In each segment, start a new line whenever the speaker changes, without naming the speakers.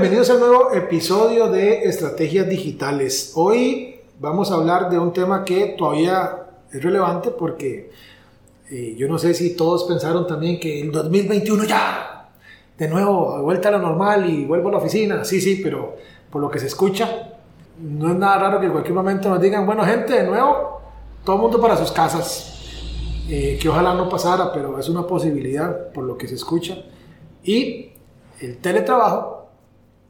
Bienvenidos al nuevo episodio de Estrategias Digitales. Hoy vamos a hablar de un tema que todavía es relevante porque eh, yo no sé si todos pensaron también que el 2021 ya, de nuevo, vuelta a lo normal y vuelvo a la oficina. Sí, sí, pero por lo que se escucha, no es nada raro que en cualquier momento nos digan, bueno gente, de nuevo, todo el mundo para sus casas. Eh, que ojalá no pasara, pero es una posibilidad por lo que se escucha. Y el teletrabajo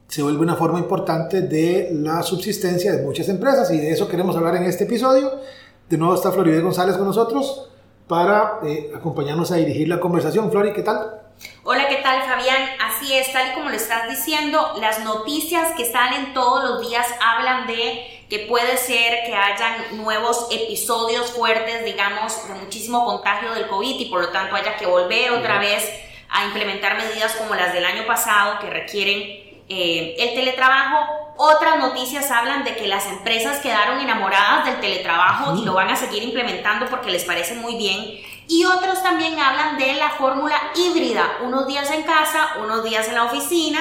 se vuelve una forma importante de la subsistencia de muchas empresas y de eso queremos hablar en este episodio. De nuevo está Floride González con nosotros para eh, acompañarnos a dirigir la conversación. Flori, ¿qué tal?
Hola, ¿qué tal Fabián? Así es, tal y como lo estás diciendo, las noticias que salen todos los días hablan de que puede ser que hayan nuevos episodios fuertes, digamos, de muchísimo contagio del COVID y por lo tanto haya que volver otra vez a implementar medidas como las del año pasado que requieren eh, el teletrabajo. Otras noticias hablan de que las empresas quedaron enamoradas del teletrabajo y lo van a seguir implementando porque les parece muy bien. Y otros también hablan de la fórmula híbrida, unos días en casa, unos días en la oficina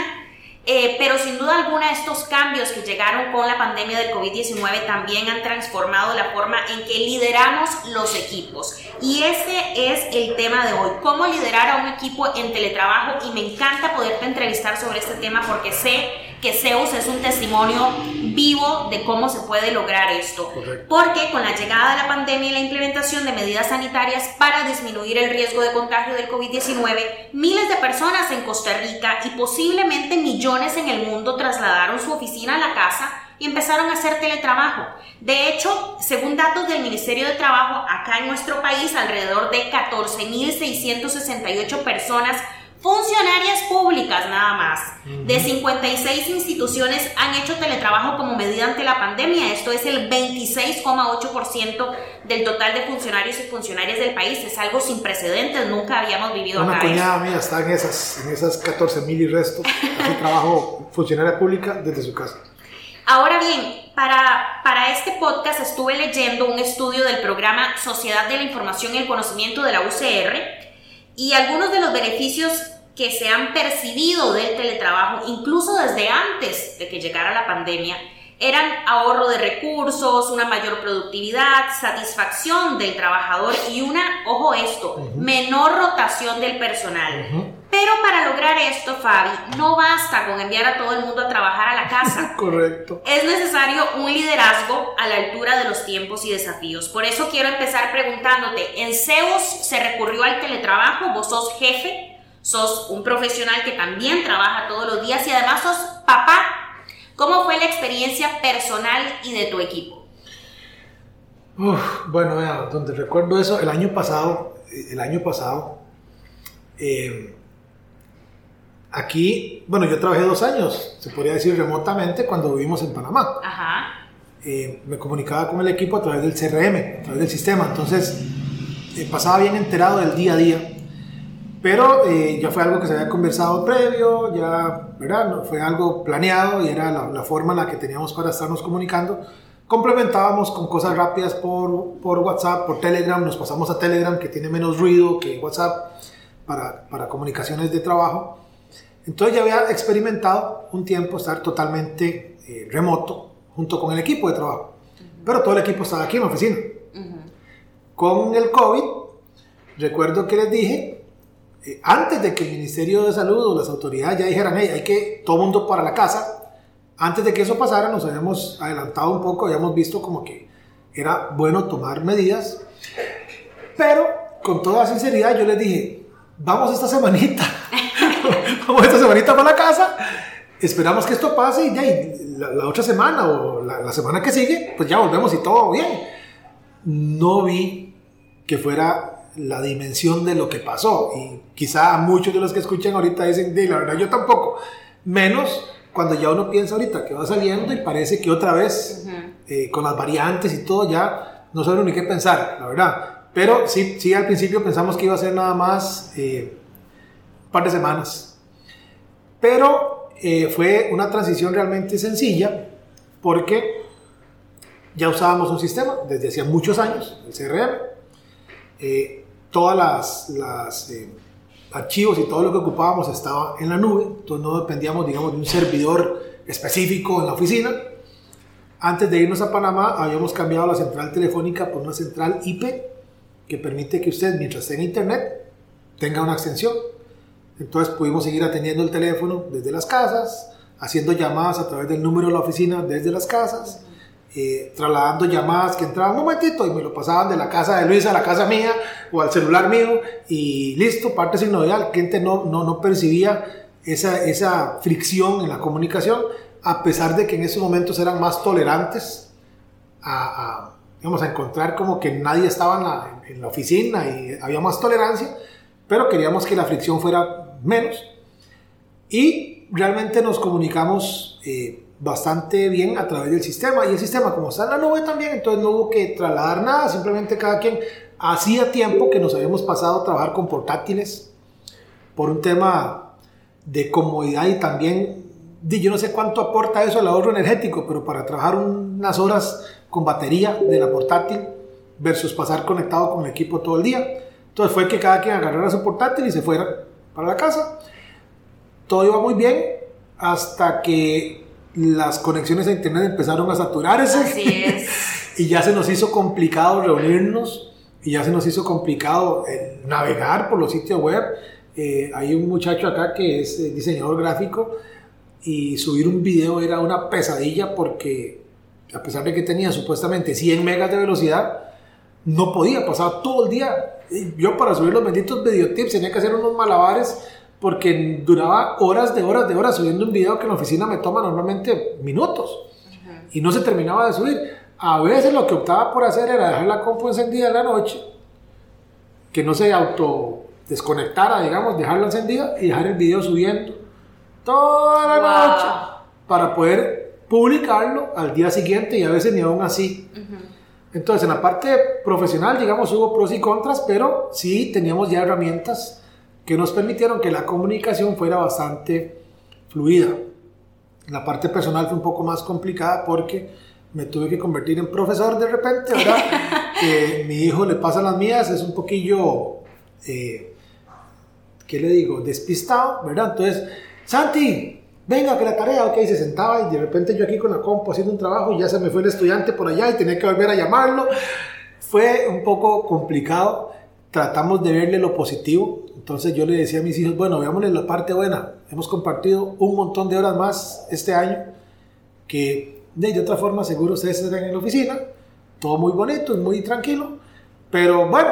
eh, pero sin duda alguna estos cambios que llegaron con la pandemia del COVID-19 también han transformado la forma en que lideramos los equipos. Y ese es el tema de hoy, cómo liderar a un equipo en teletrabajo y me encanta poderte entrevistar sobre este tema porque sé que Zeus es un testimonio vivo de cómo se puede lograr esto. Porque con la llegada de la pandemia y la implementación de medidas sanitarias para disminuir el riesgo de contagio del COVID-19, miles de personas en Costa Rica y posiblemente millones en el mundo trasladaron su oficina a la casa y empezaron a hacer teletrabajo. De hecho, según datos del Ministerio de Trabajo, acá en nuestro país, alrededor de 14.668 personas Funcionarias públicas nada más. De 56 instituciones han hecho teletrabajo como medida ante la pandemia. Esto es el 26,8% del total de funcionarios y funcionarias del país. Es algo sin precedentes. Nunca habíamos vivido
Una cuñada mía está en esas, en esas 14 mil y resto. Hace trabajo funcionaria pública desde su casa.
Ahora bien, para, para este podcast estuve leyendo un estudio del programa Sociedad de la Información y el Conocimiento de la UCR y algunos de los beneficios que se han percibido del teletrabajo, incluso desde antes de que llegara la pandemia, eran ahorro de recursos, una mayor productividad, satisfacción del trabajador y una, ojo esto, menor rotación del personal. Pero para lograr esto, Fabi, no basta con enviar a todo el mundo a trabajar a la casa.
Correcto.
Es necesario un liderazgo a la altura de los tiempos y desafíos. Por eso quiero empezar preguntándote, ¿en Zeus se recurrió al teletrabajo? ¿Vos sos jefe? ¿Sos un profesional que también trabaja todos los días y además sos papá? ¿Cómo fue la experiencia personal y de tu equipo?
bueno, vea, donde recuerdo eso, el año pasado, el año pasado, eh, Aquí, bueno, yo trabajé dos años, se podría decir remotamente, cuando vivimos en Panamá. Ajá. Eh, me comunicaba con el equipo a través del CRM, a través del sistema, entonces eh, pasaba bien enterado del día a día. Pero eh, ya fue algo que se había conversado previo, ya, ¿verdad? No, fue algo planeado y era la, la, forma en la que teníamos para estarnos comunicando. Complementábamos con cosas rápidas por, por WhatsApp, por Telegram, nos pasamos a Telegram que tiene menos ruido que WhatsApp para, para comunicaciones de trabajo. Entonces ya había experimentado un tiempo estar totalmente eh, remoto junto con el equipo de trabajo. Pero todo el equipo estaba aquí en la oficina. Con el COVID, recuerdo que les dije, eh, antes de que el Ministerio de Salud o las autoridades ya dijeran, hey, hay que todo mundo para la casa, antes de que eso pasara nos habíamos adelantado un poco, habíamos visto como que era bueno tomar medidas. Pero con toda sinceridad yo les dije, vamos esta semanita vamos esta semanita para la casa, esperamos que esto pase y ya la, otra semana o la, semana que sigue, pues ya volvemos y todo bien. No vi que fuera la dimensión de lo que pasó. Y quizá muchos de los que escuchan ahorita dicen, de la verdad yo tampoco. Menos cuando ya uno piensa ahorita que va saliendo y parece que otra vez, eh, con las variantes y todo, ya no saben ni qué pensar, la verdad. Pero sí, sí al principio pensamos que iba a ser nada más eh, un par de semanas. Pero eh, fue una transición realmente sencilla porque ya usábamos un sistema desde hacía muchos años, el CRM. Eh, todas las, las archivos y todo lo que ocupábamos estaba en la nube, entonces no dependíamos, digamos, de un servidor específico en la oficina. Antes de irnos a Panamá habíamos cambiado la central telefónica por una central IP que permite que usted, mientras esté en internet, tenga una extensión. Entonces pudimos seguir atendiendo el teléfono desde las casas, haciendo llamadas a través del número de la oficina desde las casas, eh, trasladando llamadas que entraban un momentito y me lo pasaban de la casa de Luis a la casa mía o al celular mío y listo, parte sin novedad. El cliente no, no, no percibía esa, esa fricción en la comunicación, a pesar de que en esos momentos eran más tolerantes a, a íbamos a encontrar como que nadie estaba en la, oficina y había más tolerancia, pero queríamos que la fricción fuera menos. Y realmente nos comunicamos eh, bastante bien a través del sistema. Y el sistema, como está en la nube también, entonces no hubo que trasladar nada, simplemente cada quien hacía tiempo que nos habíamos pasado a trabajar con portátiles por un tema de comodidad y también, yo no sé cuánto aporta eso al ahorro energético, pero para trabajar unas horas con batería de la portátil versus pasar conectado con el equipo todo el día. Entonces fue que cada quien agarrara su portátil y se fuera para la casa. Todo iba muy bien hasta que las conexiones a internet empezaron a saturarse.
Así es.
y ya se nos hizo complicado reunirnos y ya se nos hizo complicado eh, navegar por los sitios web. Eh, hay un muchacho acá que es eh, diseñador gráfico y subir un video era una pesadilla porque a pesar de que tenía supuestamente 100 megas de velocidad, no podía pasar todo el día. Yo para subir los benditos videotips tenía que hacer unos malabares porque duraba horas de horas de horas subiendo un video que en la oficina me toma normalmente minutos y no se terminaba de subir. A veces lo que optaba por hacer era dejar la compu encendida en la noche, que no se auto desconectara, digamos, dejarla encendida y dejar el video subiendo toda la noche para poder publicarlo al día siguiente y a veces ni aún así. Entonces, en la parte profesional, digamos, hubo pros y contras, pero sí teníamos ya herramientas que nos permitieron que la comunicación fuera bastante fluida. La parte personal fue un poco más complicada porque me tuve que convertir en profesor de repente, ¿verdad? mi hijo le pasa las mías, es un poquillo, eh, ¿qué le digo? Despistado, ¿verdad? Entonces, Santi, venga, que la tarea, ok, se sentaba y de repente yo aquí con la compu haciendo un trabajo y ya se me fue el estudiante por allá y tenía que volver a llamarlo. Fue un poco complicado, tratamos de verle lo positivo, entonces yo le decía a mis hijos, bueno, veámosle la parte buena, hemos compartido un montón de horas más este año que de, otra forma seguro ustedes están en la oficina, todo muy bonito, muy tranquilo, pero bueno,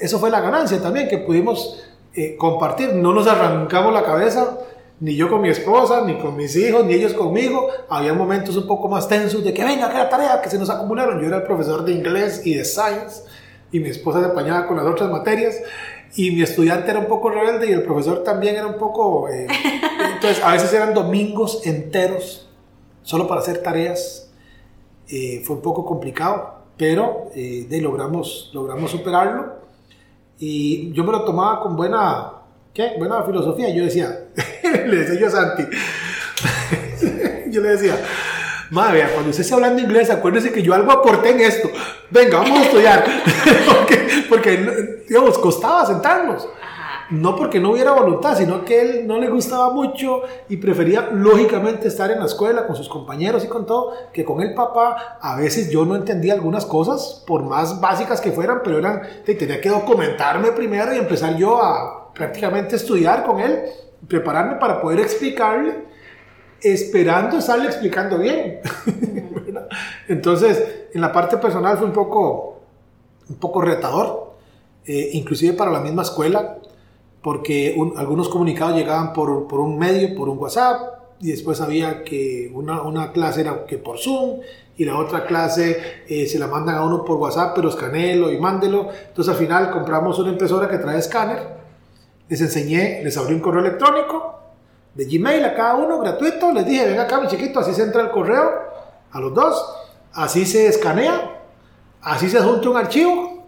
eso fue la ganancia también, que pudimos eh, compartir, no nos arrancamos la cabeza ni yo con mi esposa, ni con mis hijos, ni ellos conmigo. Había momentos un poco más tensos de que venga, que la tarea, que se nos acumularon. Yo era el profesor de inglés y de science y mi esposa se apañaba con las otras materias y mi estudiante era un poco rebelde y el profesor también era un poco... Eh, entonces a veces eran domingos enteros solo para hacer tareas. Eh, fue un poco complicado, pero eh, de, logramos, logramos superarlo y yo me lo tomaba con buena ¿Qué? Buena filosofía. Yo decía, le decía yo a Santi, yo le decía, madre, cuando usted esté hablando inglés, acuérdese que yo algo aporté en esto. Venga, vamos a estudiar. porque, porque, digamos, costaba sentarnos. No porque no hubiera voluntad, sino que él no le gustaba mucho y prefería lógicamente estar en la escuela con sus compañeros y con todo, que con el papá. A veces yo no entendía algunas cosas, por más básicas que fueran, pero eran, tenía que documentarme primero y empezar yo a prácticamente estudiar con él, prepararme para poder explicarle, esperando estarle explicando bien. Entonces, en la parte personal fue un poco, un poco retador, eh, inclusive para la misma escuela, porque algunos comunicados llegaban por, por, un medio, por un WhatsApp, y después había que una, una clase era que por Zoom y la otra clase eh, se la mandan a uno por WhatsApp, pero escanelo y mándelo. Entonces al final compramos una impresora que trae escáner, les enseñé, les abrí un correo electrónico de Gmail a cada uno gratuito, les dije, venga acá mi chiquito, así se entra el correo a los dos, así se escanea, así se adjunta un archivo.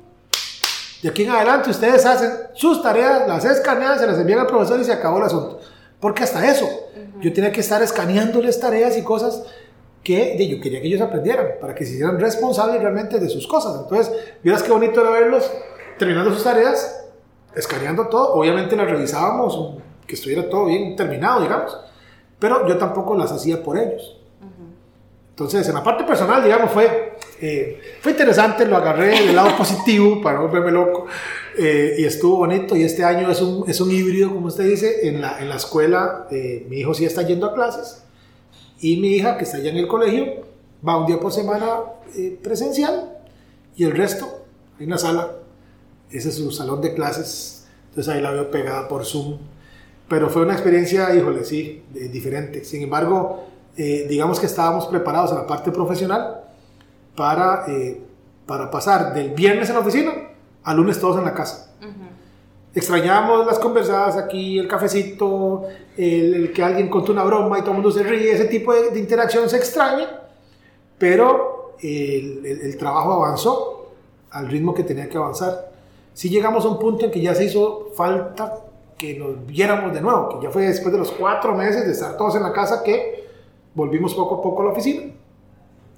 De aquí en adelante ustedes hacen sus tareas, las escanean, se las envían al profesor y se acabó el asunto. Porque hasta eso, yo tenía que estar escaneándoles tareas y cosas que yo quería que ellos aprendieran, para que se hicieran responsables realmente de sus cosas. Entonces, vieras qué bonito era verlos terminando sus tareas, escaneando todo. Obviamente las revisábamos, que estuviera todo bien terminado, digamos, pero yo tampoco las hacía por ellos. Entonces, en la parte personal, digamos, fue, eh, fue interesante, lo agarré del lado positivo para no volverme loco eh, y estuvo bonito. Y este año es un, es un híbrido, como usted dice, en la, en la escuela. Eh, mi hijo sí está yendo a clases y mi hija, que está allá en el colegio, va un día por semana presencial y el resto en la sala. Ese es su salón de clases. Entonces ahí la veo pegada por Zoom. Pero fue una experiencia, híjole, sí, diferente. Sin embargo, eh, digamos que estábamos preparados en la parte profesional para, eh, para pasar del viernes en la oficina al lunes todos en la casa. Extrañamos las conversadas aquí, el cafecito, el, que alguien contó una broma y todo el mundo se ríe, ese tipo de, interacción se extraña, pero el, el, trabajo avanzó al ritmo que tenía que avanzar. Si llegamos a un punto en que ya se hizo falta que nos viéramos de nuevo, que ya fue después de los cuatro meses de estar todos en la casa que volvimos poco a poco a la oficina,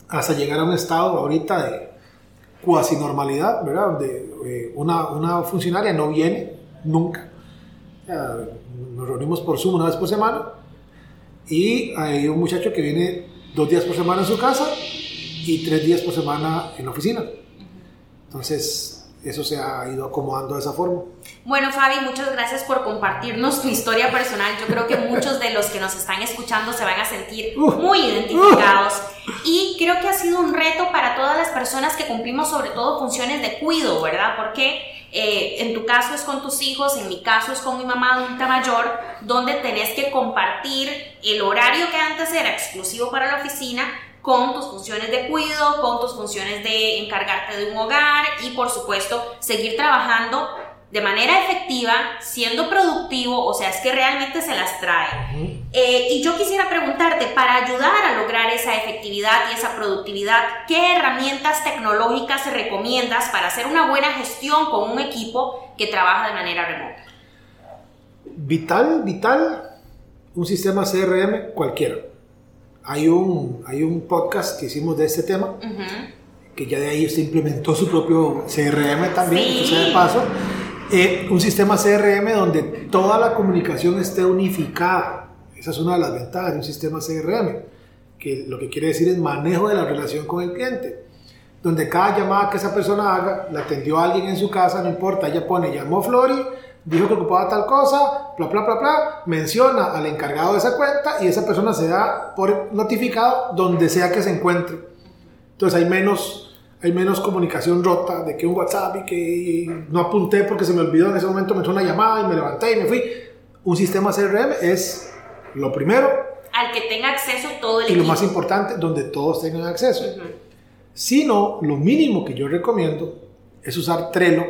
hasta llegar a un estado ahorita de cuasi normalidad, ¿verdad? Donde eh, una, una, funcionaria no viene nunca. nos reunimos por Zoom una vez por semana y hay un muchacho que viene dos días por semana en su casa y tres días por semana en la oficina. Entonces, eso se ha ido acomodando de esa forma.
Bueno, Fabi, muchas gracias por compartirnos tu historia personal. Yo creo que muchos de los que nos están escuchando se van a sentir muy identificados. Y creo que ha sido un reto para todas las personas que cumplimos sobre todo funciones de cuido, ¿verdad? Porque eh, en tu caso es con tus hijos, en mi caso es con mi mamá adulta mayor, donde tenés que compartir el horario que antes era exclusivo para la oficina con tus funciones de cuido, con tus funciones de encargarte de un hogar y por supuesto seguir trabajando de manera efectiva, siendo productivo, o sea, es que realmente se las trae. Eh, y yo quisiera preguntarte, para ayudar a lograr esa efectividad y esa productividad, ¿qué herramientas tecnológicas recomiendas para hacer una buena gestión con un equipo que trabaja de manera remota?
Vital, vital, un sistema CRM cualquiera. Hay un, hay un podcast que hicimos de este tema, que ya de ahí se implementó su propio CRM también, sí. de paso eh, un sistema CRM donde toda la comunicación esté unificada. Esa es una de las ventajas de un sistema CRM, que lo que quiere decir es manejo de la relación con el cliente. Donde cada llamada que esa persona haga, la atendió alguien en su casa, no importa, ella pone, llamó Flori, dijo que ocupaba tal cosa, bla, bla, bla, bla, menciona al encargado de esa cuenta y esa persona se da por notificado donde sea que se encuentre. Entonces hay menos hay menos comunicación rota de que un WhatsApp y que no apunté porque se me olvidó en ese momento, me entró una llamada y me levanté y me fui. Un sistema CRM es lo primero.
Al que tenga acceso todo el
Y lo más importante, donde todos tengan acceso. Si no, lo mínimo que yo recomiendo es usar Trello,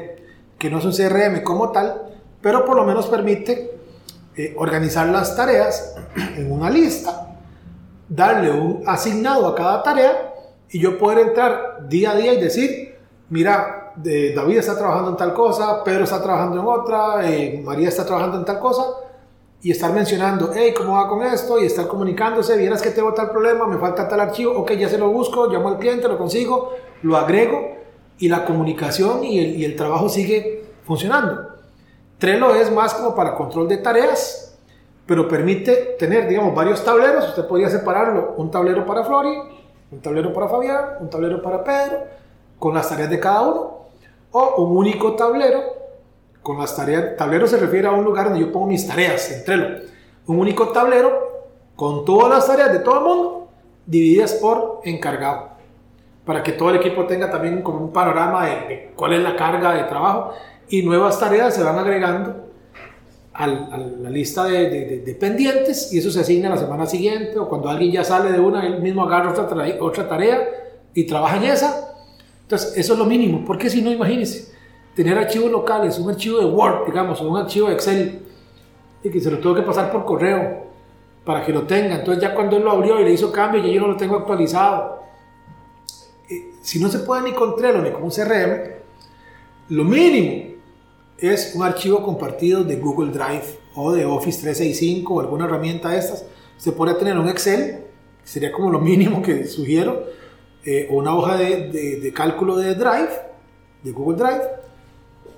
que no es un CRM como tal, pero por lo menos permite eh, organizar las tareas en una lista, darle un asignado a cada tarea y yo poder entrar día a día y decir, mira, David está trabajando en tal cosa, Pedro está trabajando en otra, eh, María está trabajando en tal cosa, y estar mencionando, hey, ¿cómo va con esto? Y estar comunicándose, vieras que tengo tal problema, me falta tal archivo, ok, ya se lo busco, llamo al cliente, lo consigo, lo agrego, y la comunicación y el, y el trabajo sigue funcionando. Trello es más como para control de tareas, pero permite tener, digamos, varios tableros. Usted podría separarlo, un tablero para Flori, un tablero para Fabián, un tablero para Pedro, con las tareas de cada uno, o un único tablero con las tareas. Tablero se refiere a un lugar donde yo pongo mis tareas, Trello. Un único tablero con todas las tareas de todo el mundo, divididas por encargado, para que todo el equipo tenga también como un panorama de, cuál es la carga de trabajo y nuevas tareas se van agregando a la lista de, pendientes y eso se asigna la semana siguiente o cuando alguien ya sale de una, él mismo agarra otra, otra tarea y trabaja en esa. Entonces, eso es lo mínimo, porque si no, imagínense, tener archivos locales, un archivo de Word, digamos, o un archivo de Excel, y que se lo tengo que pasar por correo para que lo tenga. Entonces, ya cuando él lo abrió y le hizo cambio, ya yo no lo tengo actualizado. Eh, si no se puede ni con Trello ni con un CRM, lo mínimo es un archivo compartido de Google Drive o de Office 365 o alguna herramienta de estas. Se puede tener un Excel, sería como lo mínimo que sugiero, eh, o una hoja de, de, cálculo de Drive, de Google Drive,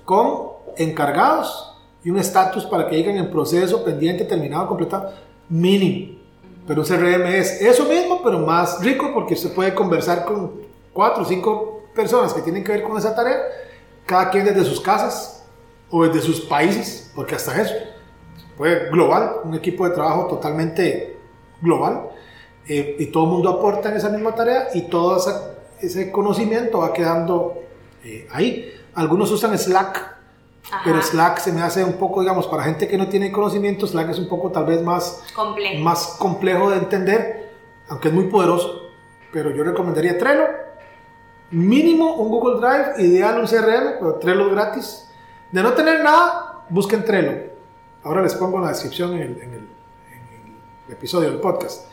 con encargados y un estatus para que digan en proceso, pendiente, terminado, completado, mínimo. Pero un CRM es eso mismo, pero más rico porque se puede conversar con cuatro o cinco personas que tienen que ver con esa tarea, cada quien desde sus casas, o desde sus países, porque hasta eso fue global, un equipo de trabajo totalmente global, eh, y todo el mundo aporta en esa misma tarea y todo ese conocimiento va quedando eh, ahí. Algunos usan Slack, pero Slack se me hace un poco, digamos, para gente que no tiene conocimiento, Slack es un poco tal vez más complejo, más complejo de entender, aunque es muy poderoso, pero yo recomendaría Trello, mínimo un Google Drive, ideal un CRM, pero Trello gratis, de no tener nada, busquen Trello. Ahora les pongo en la descripción en el, episodio del podcast.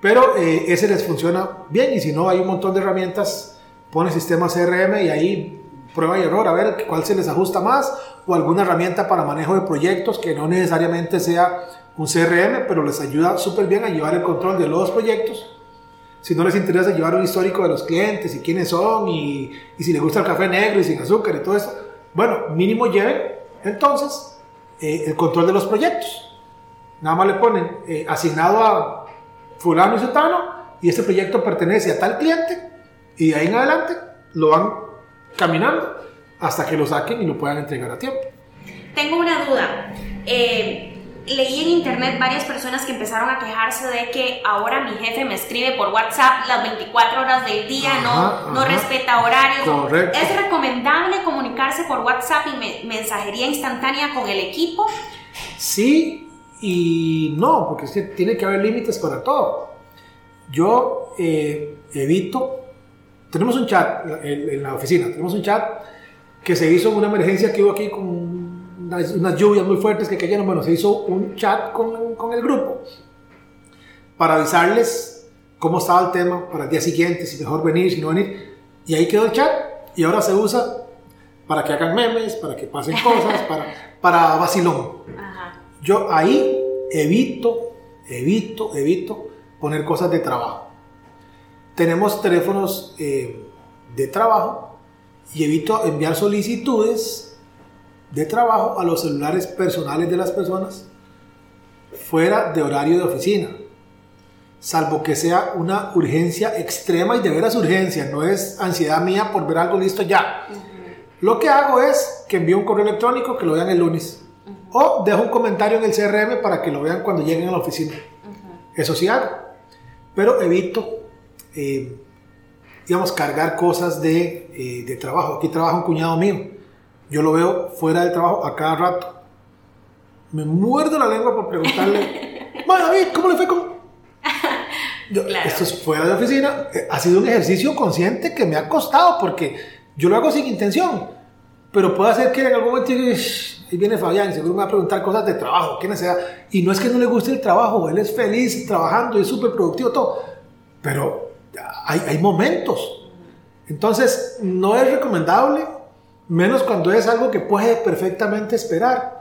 Pero eh, ese les funciona bien y si no, hay un montón de herramientas. Pone sistema CRM y ahí prueba y error a ver cuál se les ajusta más o alguna herramienta para manejo de proyectos que no necesariamente sea un CRM, pero les ayuda súper bien a llevar el control de los proyectos. Si no les interesa llevar un histórico de los clientes y quiénes son y, y si les gusta el café negro y sin azúcar y todo eso, bueno, mínimo lleven entonces eh, el control de los proyectos. Nada más le ponen eh, asignado a fulano y sutano y este proyecto pertenece a tal cliente y de ahí en adelante lo van caminando hasta que lo saquen y lo puedan entregar a tiempo.
Tengo una duda. Eh, leí en internet varias personas que empezaron a quejarse de que ahora mi jefe me escribe por WhatsApp las 24 horas del día, no, no respeta horarios. ¿Es recomendable comunicarse por WhatsApp y mensajería instantánea con el equipo?
Sí y no, porque es que tiene que haber límites para todo. Yo eh, evito, tenemos un chat en la oficina, tenemos un chat que se hizo en una emergencia que hubo aquí con unas, lluvias muy fuertes que cayeron, bueno, se hizo un chat con, con, el grupo para avisarles cómo estaba el tema para el día siguiente, si mejor venir, si no venir. Y ahí quedó el chat y ahora se usa para que hagan memes, para que pasen cosas, para, para vacilón. Yo ahí evito, evito, evito poner cosas de trabajo. Tenemos teléfonos eh, de trabajo y evito enviar solicitudes de trabajo a los celulares personales de las personas fuera de horario de oficina, salvo que sea una urgencia extrema y de veras urgencia, no es ansiedad mía por ver algo listo ya. Lo que hago es que envío un correo electrónico que lo vean el lunes. O dejo un comentario en el CRM para que lo vean cuando lleguen a la oficina. Eso sí hago, pero evito, eh, digamos, cargar cosas de, eh, de trabajo. Aquí trabaja un cuñado mío yo lo veo fuera del trabajo a cada rato. Me muerdo la lengua por preguntarle, David, ¿cómo le fue con...? Esto es fuera de oficina. Eh, ha sido un ejercicio consciente que me ha costado porque yo lo hago sin intención. Pero puede ser que en algún momento ahí viene Fabián, seguro me va a preguntar cosas de trabajo, qué necesidad. Y no es que no le guste el trabajo, él es feliz trabajando y es súper productivo, todo. Pero hay, hay momentos. Entonces, no es recomendable menos cuando es algo que puede perfectamente esperar.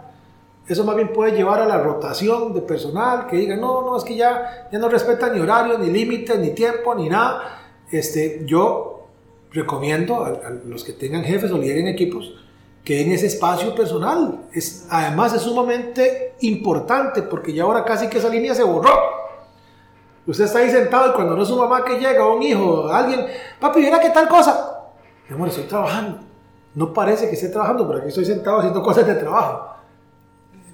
Eso más bien puede llevar a la rotación de personal, que diga, no, no, es que ya, ya no respeta ni horario, ni límites, ni tiempo, ni nada. Este, yo recomiendo a, los que tengan jefes o lideren equipos que en ese espacio personal. Es, además es sumamente importante porque ya ahora casi que esa línea se borró. Usted está ahí sentado y cuando no es su mamá que llega, o un hijo, alguien, papi, mira qué tal cosa. Mi amor, estoy trabajando no parece que esté trabajando, pero aquí estoy sentado haciendo cosas de trabajo.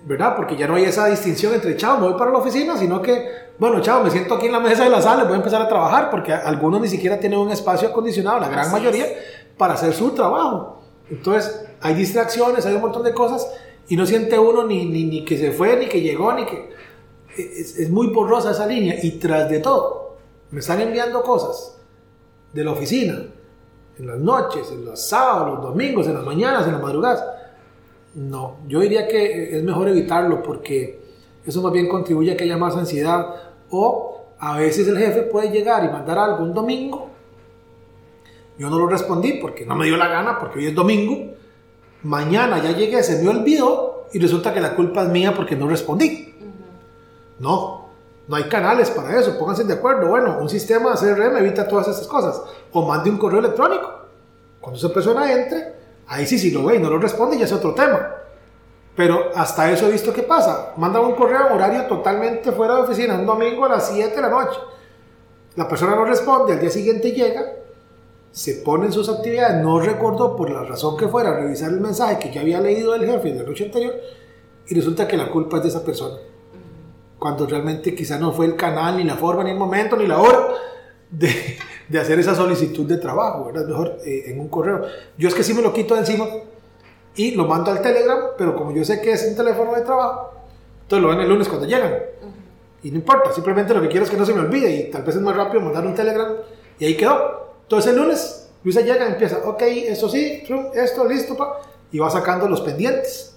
¿Verdad? Porque ya no hay esa distinción entre, chao, me voy para la oficina, sino que, bueno, chao, me siento aquí en la mesa de la sala, voy a empezar a trabajar, porque algunos ni siquiera tienen un espacio acondicionado, la gran mayoría, para hacer su trabajo. Entonces, hay distracciones, hay un montón de cosas Y no siente uno ni, ni, ni que se fue, ni que llegó, ni que... Es, es, muy borrosa esa línea. Y tras de todo, me están enviando cosas de la oficina, en las noches, en los sábados, los domingos, en las mañanas, en las madrugadas. No, yo diría que es mejor evitarlo porque eso más bien contribuye a que haya más ansiedad. O a veces el jefe puede llegar y mandar algo un domingo. Yo no lo respondí porque no me dio la gana, porque hoy es domingo. Mañana ya llegué, se me olvidó y resulta que la culpa es mía porque no respondí. No, no hay canales para eso, pónganse de acuerdo. Bueno, un sistema CRM evita todas esas cosas. O mande un correo electrónico. Cuando esa persona entre, ahí sí, si lo ve y no lo responde, ya es otro tema. Pero hasta eso he visto que pasa. Manda un correo en horario totalmente fuera de oficina, un domingo a las 7 de la noche. La persona no responde, al día siguiente llega, se pone en sus actividades, no recordó por la razón que fuera revisar el mensaje que ya había leído del jefe de la noche anterior y resulta que la culpa es de esa persona. Cuando realmente quizá no fue el canal, ni la forma, ni el momento, ni la hora de, de hacer esa solicitud de trabajo, ¿verdad? Mejor eh, en un correo. Yo es que sí me lo quito de encima y lo mando al Telegram, pero como yo sé que es un teléfono de trabajo, entonces lo ven el lunes cuando llegan. Y no importa, simplemente lo que quiero es que no se me olvide y tal vez es más rápido mandar un Telegram y ahí quedó. Entonces el lunes Luisa llega y empieza, ok, eso sí, esto, listo, pa, y va sacando los pendientes.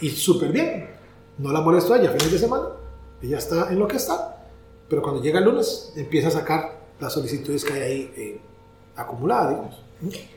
Y súper bien. No la molesto a ella fines de semana, ella está en lo que está, pero cuando llega el lunes empieza a sacar las solicitudes que hay ahí eh, acumuladas, digamos.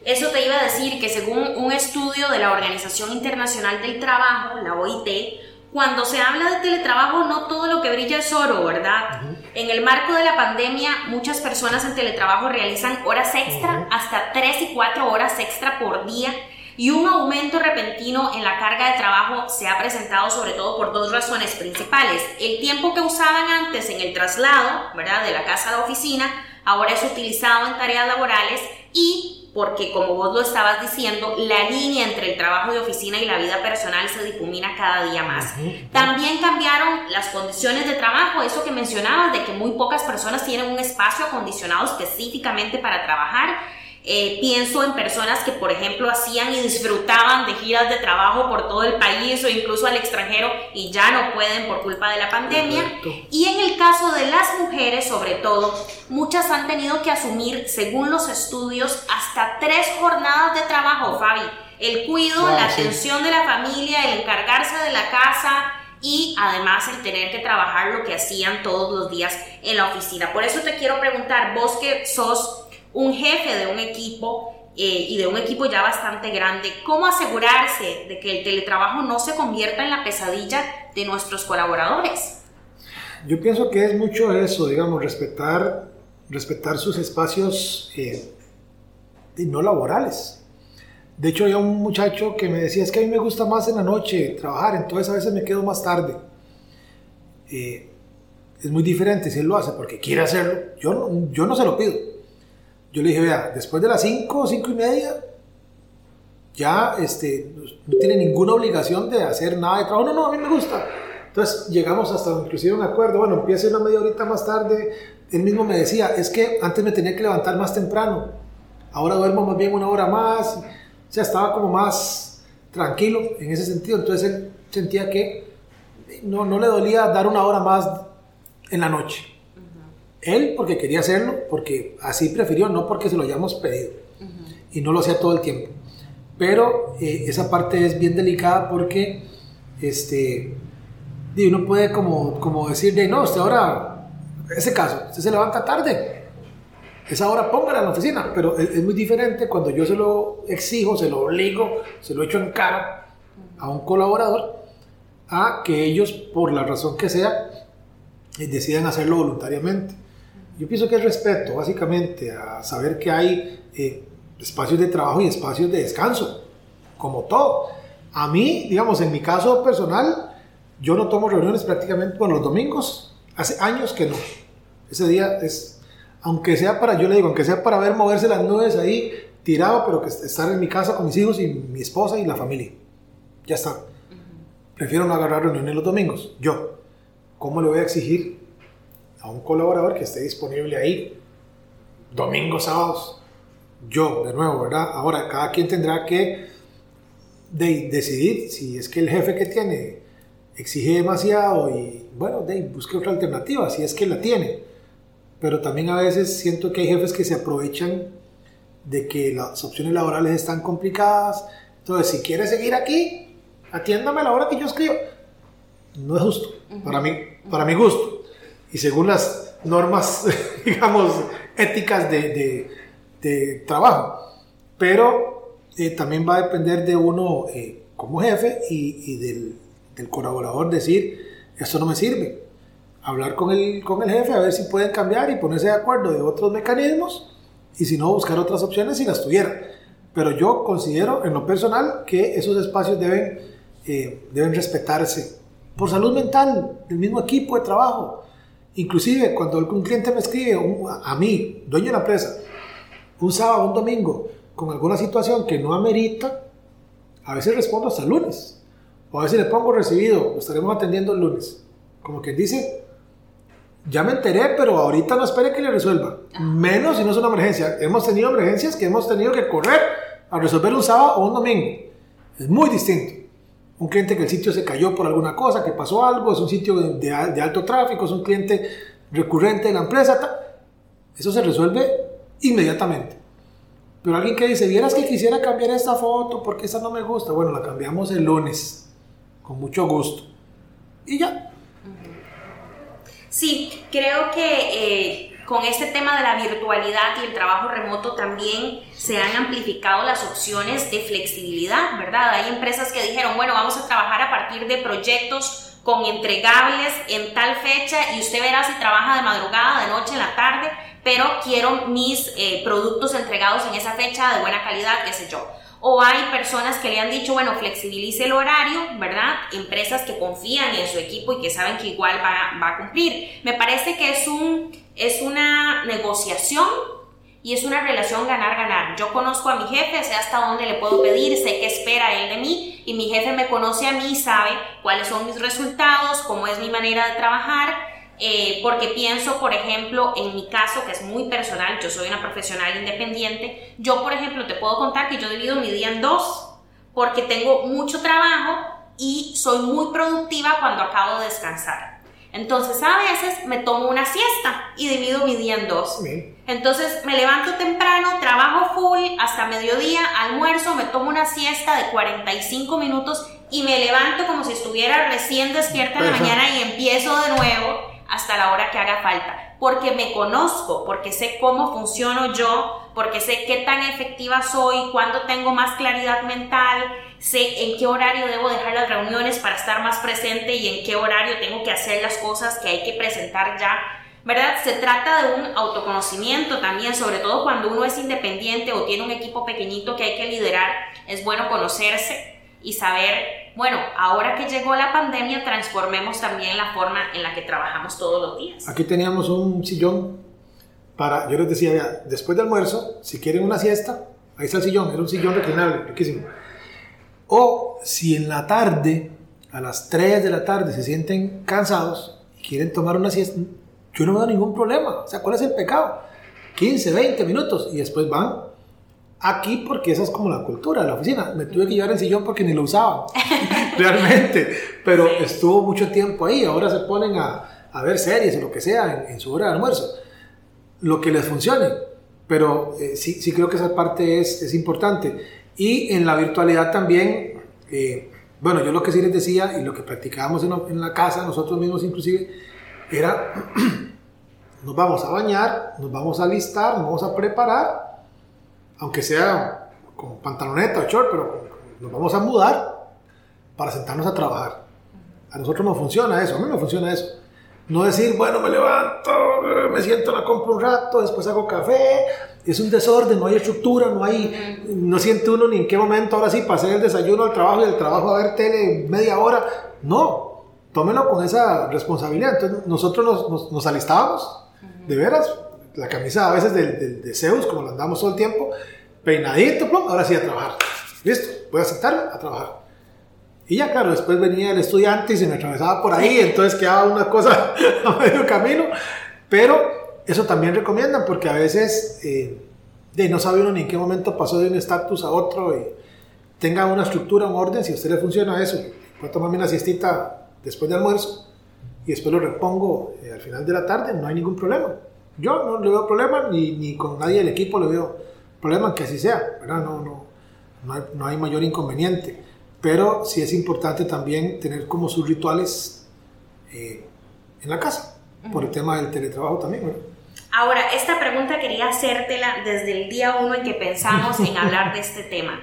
Eso te iba a decir que según un estudio de la Organización Internacional del Trabajo, la OIT, cuando se habla de teletrabajo no todo lo que brilla es oro, ¿verdad? En el marco de la pandemia, muchas personas en teletrabajo realizan horas extra, hasta 3 y 4 horas extra por día, y un aumento repentino en la carga de trabajo se ha presentado sobre todo por dos razones principales. El tiempo que usaban antes en el traslado, ¿verdad? De la casa a la oficina, ahora es utilizado en tareas laborales y porque como vos lo estabas diciendo, la línea entre el trabajo de oficina y la vida personal se difumina cada día más. También cambiaron las condiciones de trabajo, eso que mencionabas, de que muy pocas personas tienen un espacio acondicionado específicamente para trabajar eh, pienso en personas que, por ejemplo, hacían y disfrutaban de giras de trabajo por todo el país o incluso al extranjero y ya no pueden por culpa de la pandemia. Y en el caso de las mujeres, sobre todo, muchas han tenido que asumir, según los estudios, hasta tres jornadas de trabajo, Fabi. El cuido, la atención de la familia, el encargarse de la casa, y además el tener que trabajar lo que hacían todos los días en la oficina. Por eso te quiero preguntar, vos que sos un jefe de un equipo eh, y de un equipo ya bastante grande, ¿cómo asegurarse de que el teletrabajo no se convierta en la pesadilla de nuestros colaboradores?
Yo pienso que es mucho eso, digamos, respetar, respetar sus espacios eh, no laborales. De hecho, hay un muchacho que me decía, es que a mí me gusta más en la noche trabajar, entonces a veces me quedo más tarde. Eh, es muy diferente si él lo hace porque quiere hacerlo. Yo yo no se lo pido yo le dije, vea, después de las 5, 5 y media, ya este, no tiene ninguna obligación de hacer nada de trabajo. No, no, a mí me gusta. Entonces llegamos hasta inclusive un acuerdo, bueno, empieza una media horita más tarde. Él mismo me decía, es que antes me tenía que levantar más temprano, ahora duermo más bien una hora más. O sea, estaba como más tranquilo en ese sentido. Entonces él sentía que no, no le dolía dar una hora más en la noche. Él porque quería hacerlo, porque así prefirió, no porque se lo hayamos pedido. Y no lo hacía todo el tiempo. Pero eh, esa parte es bien delicada porque este, uno puede como, como decir, de, no, usted ahora, ese caso, usted se levanta tarde. Esa hora póngala en la oficina, pero es, muy diferente cuando yo se lo exijo, se lo obligo, se lo echo en cara a un colaborador, a que ellos, por la razón que sea, eh, decidan hacerlo voluntariamente. Yo pienso que es respeto, básicamente, a saber que hay eh, espacios de trabajo y espacios de descanso, como todo. A mí, digamos, en mi caso personal, yo no tomo reuniones prácticamente, bueno, los domingos, hace años que no. Ese día es, aunque sea para, yo le digo, aunque sea para ver moverse las nubes ahí, tirado, pero que estar en mi casa con mis hijos y mi esposa y la familia. Ya está. Prefiero no agarrar reuniones los domingos. Yo, ¿cómo le voy a exigir a un colaborador que esté disponible ahí domingos, sábados. Yo, de nuevo, ¿verdad? Ahora, cada quien tendrá que de decidir si es que el jefe que tiene exige demasiado y bueno, de busque otra alternativa, si es que la tiene. Pero también a veces siento que hay jefes que se aprovechan de que las opciones laborales están complicadas. Entonces, si quiere seguir aquí, atiéndame a la hora que yo escribo. No es justo, para, mí, para mi gusto. Y según las normas, digamos, éticas de, de, trabajo. Pero eh, también va a depender de uno eh, como jefe y, y del, del, colaborador decir, esto no me sirve. Hablar con el, con el jefe a ver si pueden cambiar y ponerse de acuerdo de otros mecanismos y si no, buscar otras opciones si las tuviera. Pero yo considero en lo personal que esos espacios deben, eh, deben respetarse por salud mental del mismo equipo de trabajo. Inclusive cuando un cliente me escribe a mí, dueño de la empresa, un sábado, un domingo, con alguna situación que no amerita, a veces respondo hasta el lunes. O a veces le pongo recibido, lo estaremos atendiendo el lunes. Como quien dice, ya me enteré, pero ahorita no espere que le resuelva. Menos si no es una emergencia. Hemos tenido emergencias que hemos tenido que correr a resolver un sábado o un domingo. Es muy distinto. Un cliente que el sitio se cayó por alguna cosa, que pasó algo, es un sitio de, alto tráfico, es un cliente recurrente de la empresa. Eso se resuelve inmediatamente. Pero alguien que dice, vieras que quisiera cambiar esta foto porque esa no me gusta. Bueno, la cambiamos el lunes, con mucho gusto. Y ya,
Sí, creo que eh, con este tema de la virtualidad y el trabajo remoto también se han amplificado las opciones de flexibilidad, ¿verdad? Hay empresas que dijeron, bueno, vamos a trabajar a partir de proyectos con entregables en tal fecha y usted verá si trabaja de madrugada, de noche, en la tarde, pero quiero mis eh, productos entregados en esa fecha de buena calidad, qué sé yo o hay personas que le han dicho, bueno, flexibilice el horario, ¿verdad? Empresas que confían en su equipo y que saben que igual va, va a cumplir. Me parece que es, un, es una negociación y es una relación ganar-ganar. Yo conozco a mi jefe, sé hasta dónde le puedo pedir, sé qué espera él de mí y mi jefe me conoce a mí y sabe cuáles son mis resultados, cómo es mi manera de trabajar eh, porque pienso, por ejemplo, en mi caso, que es muy personal, yo soy una profesional independiente, yo, por ejemplo, te puedo contar que yo divido mi día en dos, porque tengo mucho trabajo y soy muy productiva cuando acabo de descansar. Entonces, a veces me tomo una siesta y divido mi día en dos. Entonces, me levanto temprano, trabajo full hasta mediodía, almuerzo, me tomo una siesta de 45 minutos y me levanto como si estuviera recién despierta en la mañana y empiezo de nuevo hasta la hora que haga falta, porque me conozco, porque sé cómo funciono yo, porque sé qué tan efectiva soy, cuándo tengo más claridad mental, sé en qué horario debo dejar las reuniones para estar más presente y en qué horario tengo que hacer las cosas que hay que presentar ya. ¿Verdad? Se trata de un autoconocimiento también, sobre todo cuando uno es independiente o tiene un equipo pequeñito que hay que liderar, es bueno conocerse y saber bueno, ahora que llegó la pandemia, transformemos también la forma en la que trabajamos todos los días.
Aquí teníamos un sillón para, yo les decía, después del almuerzo, si quieren una siesta, ahí está el sillón, era un sillón reclinable, riquísimo. O si en la tarde, a las 3 de la tarde, se sienten cansados y quieren tomar una siesta, yo no me da ningún problema. O sea, ¿cuál es el pecado? 15, 20 minutos y después van aquí porque esa es como la cultura de la oficina. Me tuve que llevar el sillón porque ni lo usaba, realmente. Pero estuvo mucho tiempo ahí. Ahora se ponen a, a ver series o lo que sea en, su hora de almuerzo. Lo que les funcione. Pero eh, sí, sí creo que esa parte es, es importante. Y en la virtualidad también, eh, bueno, yo lo que sí les decía y lo que practicábamos en, en la casa, nosotros mismos inclusive, era, nos vamos a bañar, nos vamos a alistar, nos vamos a preparar aunque sea con pantaloneta o short, pero nos vamos a mudar para sentarnos a trabajar. A nosotros no funciona eso, a mí no funciona eso. No decir, bueno, me levanto, me siento, la compro un rato, después hago café. Es un desorden, no hay estructura, no hay, no siente uno ni en qué momento, ahora sí, pasé el desayuno al trabajo y del trabajo a ver tele media hora. No, tómelo con esa responsabilidad. Entonces, nosotros nos, nos, alistábamos, de veras, la camisa a veces de, de, Zeus, como la andamos todo el tiempo, peinadito, ahora sí a trabajar. Listo, voy a sentarme a trabajar. Y ya, claro, después venía el estudiante y se me atravesaba por ahí, entonces quedaba una cosa a medio camino. Pero eso también recomiendan porque a veces eh, de no sabe uno ni en qué momento pasó de un estatus a otro. Y tenga una estructura, un orden, si a usted le funciona eso, puedo tomarme una siestita después del almuerzo y después lo repongo eh, al final de la tarde, no hay ningún problema. Yo no le veo problema, ni, ni con nadie del equipo le veo problema que así sea, ¿verdad? No, no, no, hay, no hay mayor inconveniente. Pero sí es importante también tener como sus rituales eh, en la casa, por el tema del teletrabajo también, ¿verdad?
Ahora, esta pregunta quería hacértela desde el día uno en que pensamos en hablar de este tema.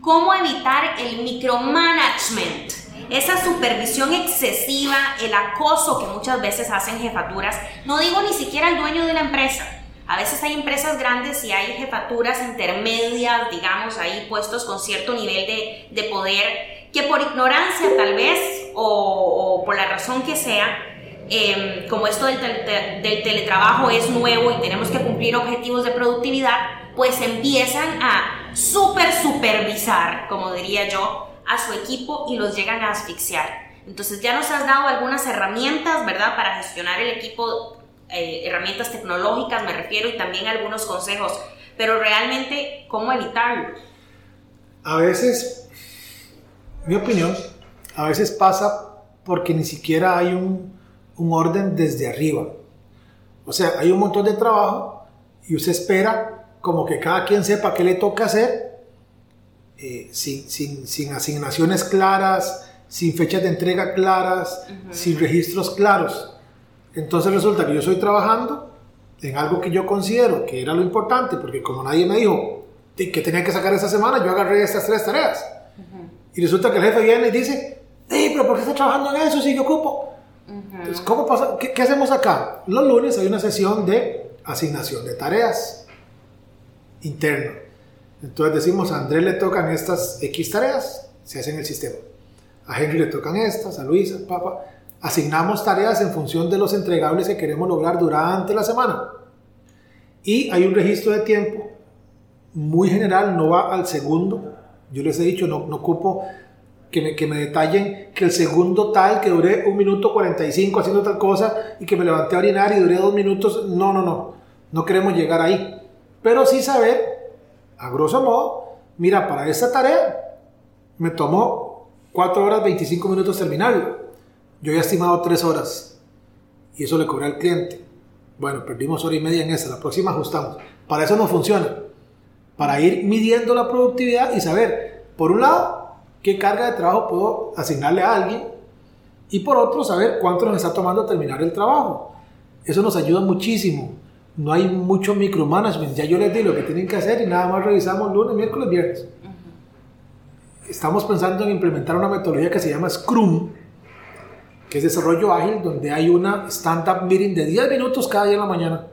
¿Cómo evitar el micromanagement? Esa supervisión excesiva, el acoso que muchas veces hacen jefaturas, no digo ni siquiera el dueño de la empresa. A veces hay empresas grandes y hay jefaturas intermedias, digamos, ahí puestos con cierto nivel de, de poder, que por ignorancia tal vez o, por la razón que sea, Em, como esto del, del, teletrabajo es nuevo y tenemos que cumplir objetivos de productividad, pues empiezan a super supervisar, como diría yo, a su equipo y los llegan a asfixiar. Entonces ya nos has dado algunas herramientas, ¿verdad?, para gestionar el equipo, eh, herramientas tecnológicas me refiero, y también algunos consejos, pero realmente, ¿cómo evitarlo?
A veces, mi opinión, a veces pasa porque ni siquiera hay un un orden desde arriba. O sea, hay un montón de trabajo y usted espera como que cada quien sepa qué le toca hacer, eh, sin, sin, sin, asignaciones claras, sin fechas de entrega claras, sin registros claros. Entonces resulta que yo estoy trabajando en algo que yo considero que era lo importante, porque como nadie me dijo que tenía que sacar esa semana, yo agarré estas tres tareas. Y resulta que el jefe viene y dice, hey, pero ¿por qué está trabajando en eso si yo ocupo? Entonces, ¿cómo pasa? ¿Qué, hacemos acá? Los lunes hay una sesión de asignación de tareas interna. Entonces decimos, a Andrés le tocan estas X tareas, se hacen el sistema. A Henry le tocan estas, a Luisa, a Papa. Asignamos tareas en función de los entregables que queremos lograr durante la semana. Y hay un registro de tiempo muy general, no va al segundo. Yo les he dicho, no, no ocupo que me, que me detallen que el segundo tal, que duré un minuto 45 haciendo tal cosa y que me levanté a orinar y duré dos minutos. No, no, no. No queremos llegar ahí. Pero sí saber, a grosso modo, mira, para esta tarea me tomó 4 horas 25 minutos terminarlo. Yo había estimado 3 horas y eso le cobré al cliente. Bueno, perdimos hora y media en esa, la próxima ajustamos. Para eso no funciona. Para ir midiendo la productividad y saber, por un lado, qué carga de trabajo puedo asignarle a alguien y por otro saber cuánto nos está tomando terminar el trabajo. Eso nos ayuda muchísimo. No hay mucho micromanagement. Ya yo les di lo que tienen que hacer y nada más revisamos lunes, miércoles, viernes. Estamos pensando en implementar una metodología que se llama Scrum, que es desarrollo ágil, donde hay una stand-up meeting de 10 minutos cada día en la mañana.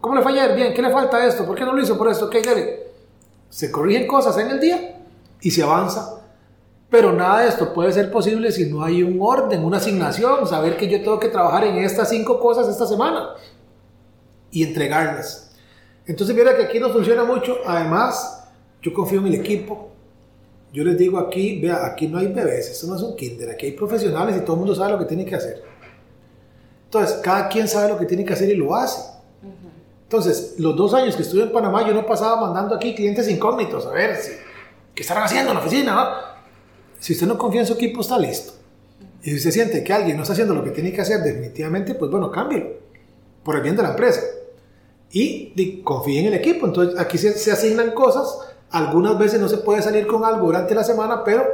¿Cómo le fue ayer? Bien, ¿qué le falta esto? ¿Por qué no lo hizo por esto? ¿Qué quiere? Se corrigen cosas en el día y se avanza. Pero nada de esto puede ser posible si no hay un orden, una asignación, saber que yo tengo que trabajar en estas cinco cosas esta semana y entregarlas. Entonces, mira que aquí no funciona mucho. Además, yo confío en el equipo. Yo les digo aquí, vea, aquí no hay bebés, esto no es un kinder, aquí hay profesionales y todo el mundo sabe lo que tiene que hacer. Entonces, cada quien sabe lo que tiene que hacer y lo hace. Entonces, los dos años que estuve en Panamá, yo no pasaba mandando aquí clientes incógnitos, a ver si ¿Qué estarán haciendo en la oficina? Si usted no confía en su equipo, está listo. Y si usted siente que alguien no está haciendo lo que tiene que hacer definitivamente, pues bueno, cámbielo. Por el bien de la empresa. Y, confíe en el equipo. Entonces aquí se, se, asignan cosas. Algunas veces no se puede salir con algo durante la semana, pero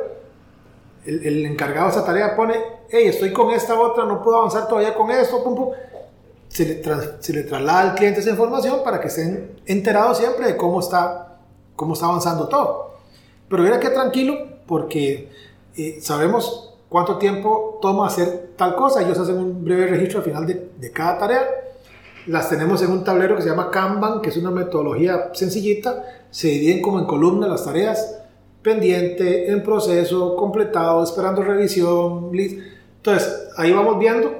el, el, encargado de esa tarea pone, hey, estoy con esta otra, no puedo avanzar todavía con esto, pum, pum. Se le, se le traslada al cliente esa información para que estén enterados siempre de cómo está, cómo está avanzando todo. Pero mira que tranquilo porque eh, sabemos cuánto tiempo toma hacer tal cosa. Ellos hacen un breve registro al final de, de, cada tarea. Las tenemos en un tablero que se llama Kanban, que es una metodología sencillita. Se dividen como en columnas las tareas. Pendiente, en proceso, completado, esperando revisión. Entonces, ahí vamos viendo.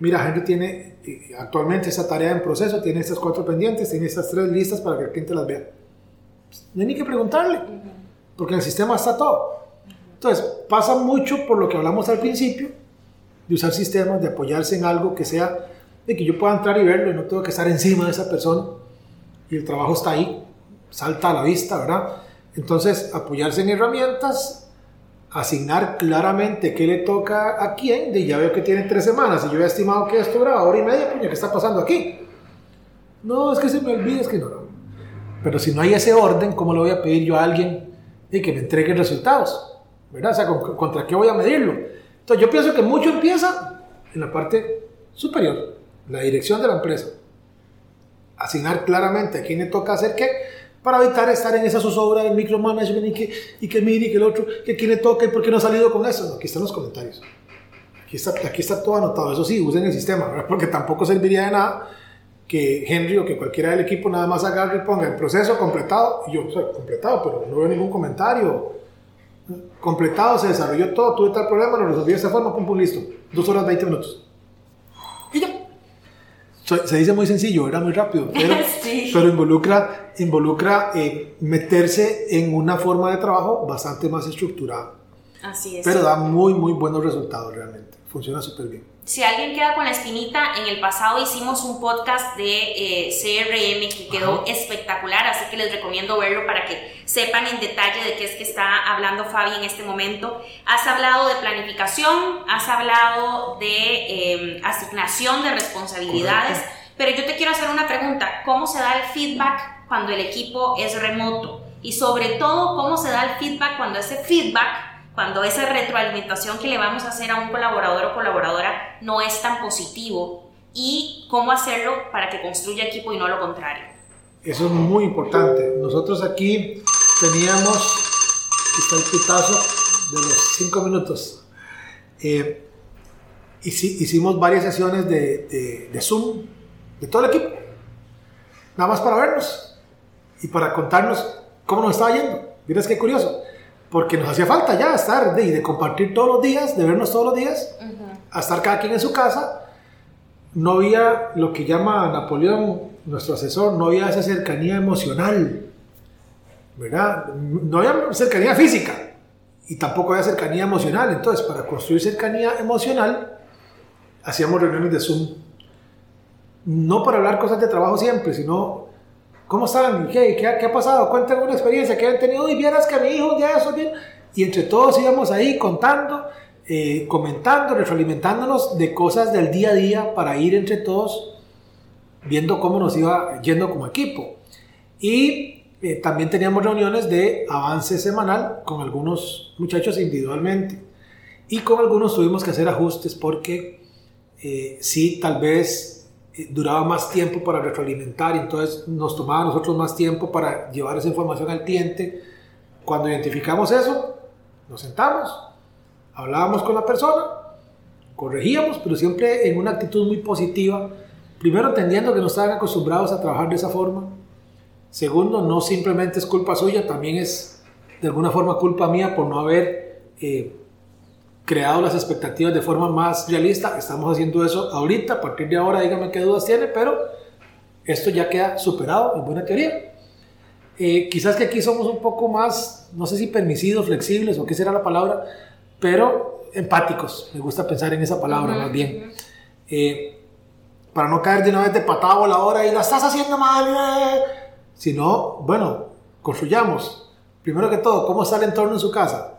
Mira, Henry tiene eh, actualmente esa tarea en proceso, tiene estas cuatro pendientes, tiene estas tres listas para que el cliente las vea. No hay ni que preguntarle porque en el sistema está todo. Entonces, pasa mucho por lo que hablamos al principio, de usar sistemas, de apoyarse en algo que sea, de que yo pueda entrar y verlo y no tengo que estar encima de esa persona y el trabajo está ahí, salta a la vista, ¿verdad? Entonces, apoyarse en herramientas, asignar claramente qué le toca a quién, de ya veo que tiene tres semanas y yo he estimado que esto dura hora y media, puña, ¿qué está pasando aquí? No, es que se me olvida, es que no, no. Pero si no hay ese orden, ¿cómo le voy a pedir yo a alguien de que me entregue resultados? ¿Verdad? O sea, ¿contra qué voy a medirlo? Entonces, yo pienso que mucho empieza en la parte superior, la dirección de la empresa. Asignar claramente a quién le toca hacer qué, para evitar estar en esa zozobra del micromanagement y que, y que mire y que el otro, que quién le toca y por qué no ha salido con eso. aquí están los comentarios. Aquí está, aquí está todo anotado. Eso sí, usen el sistema, porque tampoco serviría de nada que Henry o que cualquiera del equipo nada más agarre y ponga el proceso completado, y yo, completado, pero no veo ningún comentario. Completado, se desarrolló todo, tuve tal problema, lo resolví de esta forma, pum, pum, listo. Dos horas, 20 minutos. Y ya. Se dice muy sencillo, era muy rápido, pero, pero involucra, involucra eh, meterse en una forma de trabajo bastante más estructurada.
Así es.
Pero da muy, muy buenos resultados realmente. Funciona súper bien
si alguien queda con la espinita, en el pasado hicimos un podcast de eh, CRM que quedó espectacular, así que les recomiendo verlo para que sepan en detalle de qué es que está hablando Fabi en este momento. Has hablado de planificación, has hablado de em, asignación de responsabilidades, pero yo te quiero hacer una pregunta, ¿cómo se da el feedback cuando el equipo es remoto? Y sobre todo, ¿cómo se da el feedback cuando ese feedback cuando esa retroalimentación que le vamos a hacer a un colaborador o colaboradora no es tan positivo y cómo hacerlo para que construya equipo y no lo contrario.
Eso es muy importante. Nosotros aquí teníamos, está el pitazo de los cinco minutos. Eh, hicimos varias sesiones de, de Zoom de todo el equipo, nada más para vernos y para contarnos cómo nos estaba yendo. Miras qué curioso porque nos hacía falta ya estar, de, de compartir todos los días, de vernos todos los días, a estar cada quien en su casa. No había lo que llama Napoleón, nuestro asesor, no había esa cercanía emocional, ¿verdad? No había cercanía física y tampoco había cercanía emocional. Entonces, para construir cercanía emocional, hacíamos reuniones de Zoom. No para hablar cosas de trabajo siempre, sino ¿Cómo están? ¿Qué, qué, qué ha pasado? Cuéntenme una experiencia que han tenido y vieras que mi hijo ya eso bien. Y entre todos íbamos ahí contando, eh, comentando, retroalimentándonos de cosas del día a día para ir entre todos viendo cómo nos iba yendo como equipo. Y eh, también teníamos reuniones de avance semanal con algunos muchachos individualmente. Y con algunos tuvimos que hacer ajustes porque eh, sí, tal vez duraba más tiempo para retroalimentar y entonces nos tomaba a nosotros más tiempo para llevar esa información al cliente. Cuando identificamos eso, nos sentamos, hablábamos con la persona, corregíamos, pero siempre en una actitud muy positiva. Primero, entendiendo que no estaban acostumbrados a trabajar de esa forma. Segundo, no simplemente es culpa suya, también es de alguna forma culpa mía por no haber eh, creado las expectativas de forma más realista. Estamos haciendo eso ahorita, a partir de ahora dígame qué dudas tiene, pero esto ya queda superado en buena teoría. Eh, quizás que aquí somos un poco más, no sé si permisivos, flexibles o qué será la palabra, pero empáticos. Me gusta pensar en esa palabra más bien. Eh, para no caer de una vez de patada la hora y la estás haciendo mal, eh". sino, bueno, construyamos. Primero que todo, ¿cómo está el entorno en su casa?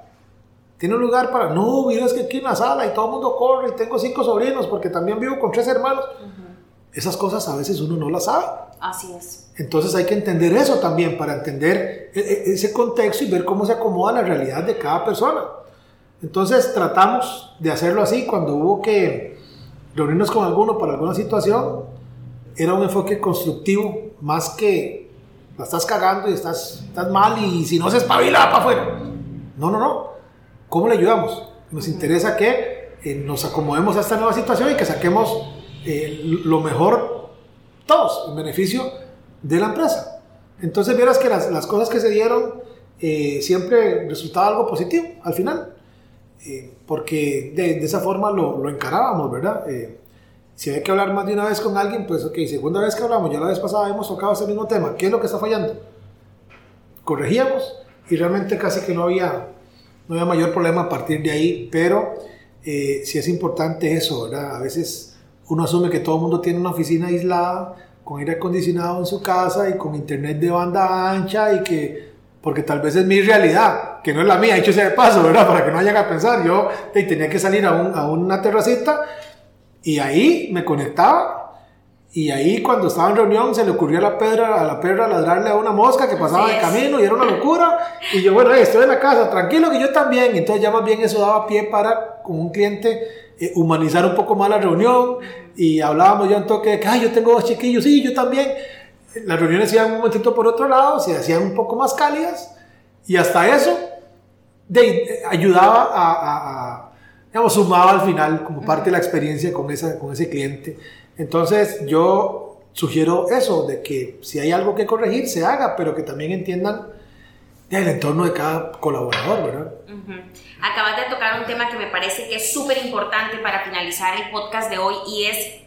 Tiene un lugar para, no, mira, es que aquí en la sala y todo el mundo corre y tengo cinco sobrinos porque también vivo con tres hermanos. Esas cosas a veces uno no las sabe.
Así es.
Entonces hay que entender eso también para entender e, e, ese contexto y ver cómo se acomoda la realidad de cada persona. Entonces tratamos de hacerlo así cuando hubo que reunirnos con alguno para alguna situación. Era un enfoque constructivo más que la estás cagando y estás, estás mal y si no se espabila para afuera. No, no, no ¿Cómo le ayudamos? Nos interesa que eh, nos acomodemos a esta nueva situación y que saquemos eh, lo mejor todos en beneficio de la empresa. Entonces vieras que las, las cosas que se dieron eh, siempre resultaba algo positivo al final, porque de, de, esa forma lo, lo encarábamos, ¿verdad? si hay que hablar más de una vez con alguien, pues ok, segunda vez que hablamos, ya la vez pasada hemos tocado ese mismo tema, ¿qué es lo que está fallando? Corregíamos y realmente casi que no había no había mayor problema a partir de ahí, pero eh, sí es importante eso, ¿verdad? A veces uno asume que todo el mundo tiene una oficina aislada, con aire acondicionado en su casa y con internet de banda ancha y que porque tal vez es mi realidad, que no es la mía, hecho sea de paso, ¿verdad? Para que no vayan a pensar, yo tenía que salir a, a una terracita y ahí me conectaba y ahí cuando estaba en reunión se le ocurrió a la pedra, a la perra ladrarle a una mosca que pasaba de camino y era una locura. Y yo, bueno, estoy en la casa, tranquilo que yo también. Entonces ya más bien eso daba pie para con un cliente eh, humanizar un poco más la reunión y hablábamos ya un toque de que, ay, yo tengo dos chiquillos, sí, yo también. Las reuniones iban un momentito por otro lado, se hacían un poco más cálidas y hasta eso de, ayudaba a, a, a, digamos, sumaba al final como parte de la experiencia con, esa, con ese cliente. Entonces yo sugiero eso, de que si hay algo que corregir, se haga, pero que también entiendan el entorno de cada colaborador, ¿verdad?
Acabas de tocar un tema que me parece que es súper importante para finalizar el podcast de hoy y es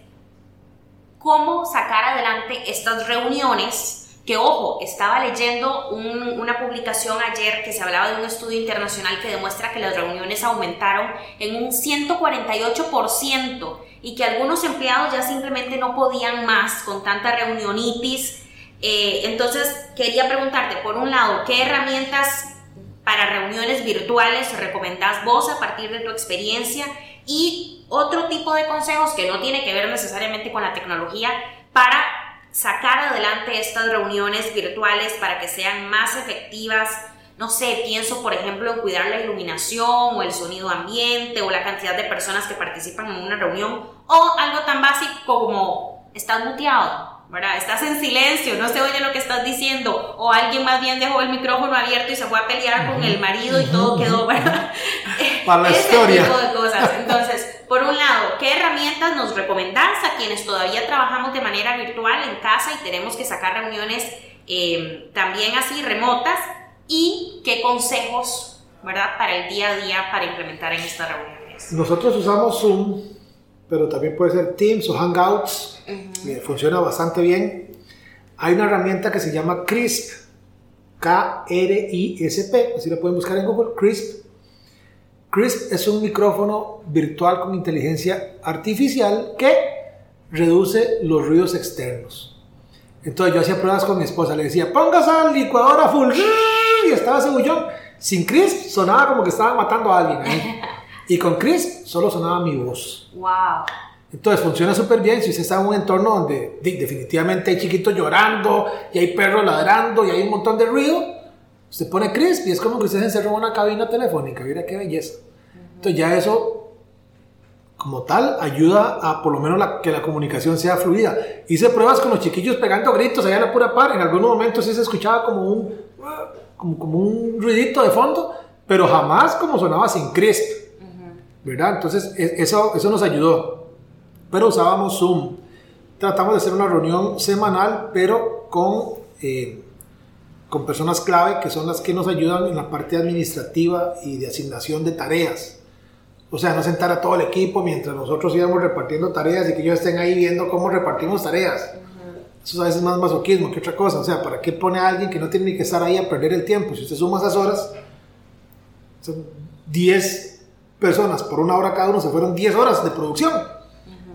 cómo sacar adelante estas reuniones que ojo, estaba leyendo una publicación ayer que se hablaba de un estudio internacional que demuestra que las reuniones aumentaron en un 148% y que algunos empleados ya simplemente no podían más con tanta reunionitis. Eh, entonces, quería preguntarte, por un lado, ¿qué herramientas para reuniones virtuales recomendás vos a partir de tu experiencia? Y otro tipo de consejos que no tiene que ver necesariamente con la tecnología para sacar adelante estas reuniones virtuales para que sean más efectivas, no sé, pienso por ejemplo en cuidar la iluminación o el sonido ambiente o la cantidad de personas que participan en una reunión o algo tan básico como estás muteado, ¿verdad? Estás en silencio, no se oye lo que estás diciendo o alguien más bien dejó el micrófono abierto y se fue a pelear con el marido y todo quedó, ¿verdad?
Para la Ese historia.
tipo de cosas. Entonces, por un lado, ¿qué herramientas nos recomendás a quienes todavía trabajamos de manera virtual en casa y tenemos que sacar reuniones eh, también así remotas? Y qué consejos, ¿verdad?, para el día a día para implementar en estas reuniones.
Nosotros usamos Zoom, pero también puede ser Teams o Hangouts, funciona bastante bien. Hay una herramienta que se llama CRISP, K-R-I-S-P, así la pueden buscar en Google, CRISP. CRISP es un micrófono virtual con inteligencia artificial que reduce los ruidos externos. Entonces yo hacía pruebas con mi esposa, le decía, póngase al licuadora full y estaba ese bullón. Sin Chris sonaba como que estaban matando a alguien Y con Chris solo sonaba mi voz.
Wow.
Entonces funciona súper bien si usted está en un entorno donde definitivamente hay chiquitos llorando y hay perros ladrando y hay un montón de ruido. Usted pone Chris y es como que usted se encerró en una cabina telefónica. Mira qué belleza. Entonces ya eso, como tal, ayuda a por lo menos que la comunicación sea fluida. Hice pruebas con los chiquillos pegando gritos allá en la pura par. En algunos momentos sí se escuchaba como un como, un ruidito de fondo, pero jamás como sonaba sin crisp, ¿verdad? Entonces e, eso, eso nos ayudó. Pero usábamos Zoom. Tratamos de hacer una reunión semanal, pero con, eh, con personas clave que son las que nos ayudan en la parte administrativa y de asignación de tareas. O sea, no sentar a todo el equipo mientras nosotros íbamos repartiendo tareas y que ellos estén ahí viendo cómo repartimos tareas. Eso a veces es más masoquismo que otra cosa. O sea, ¿para qué pone a alguien que no tiene ni que estar ahí a perder el tiempo? Si usted suma esas horas, son 10 personas por una hora cada uno, se fueron 10 horas de producción.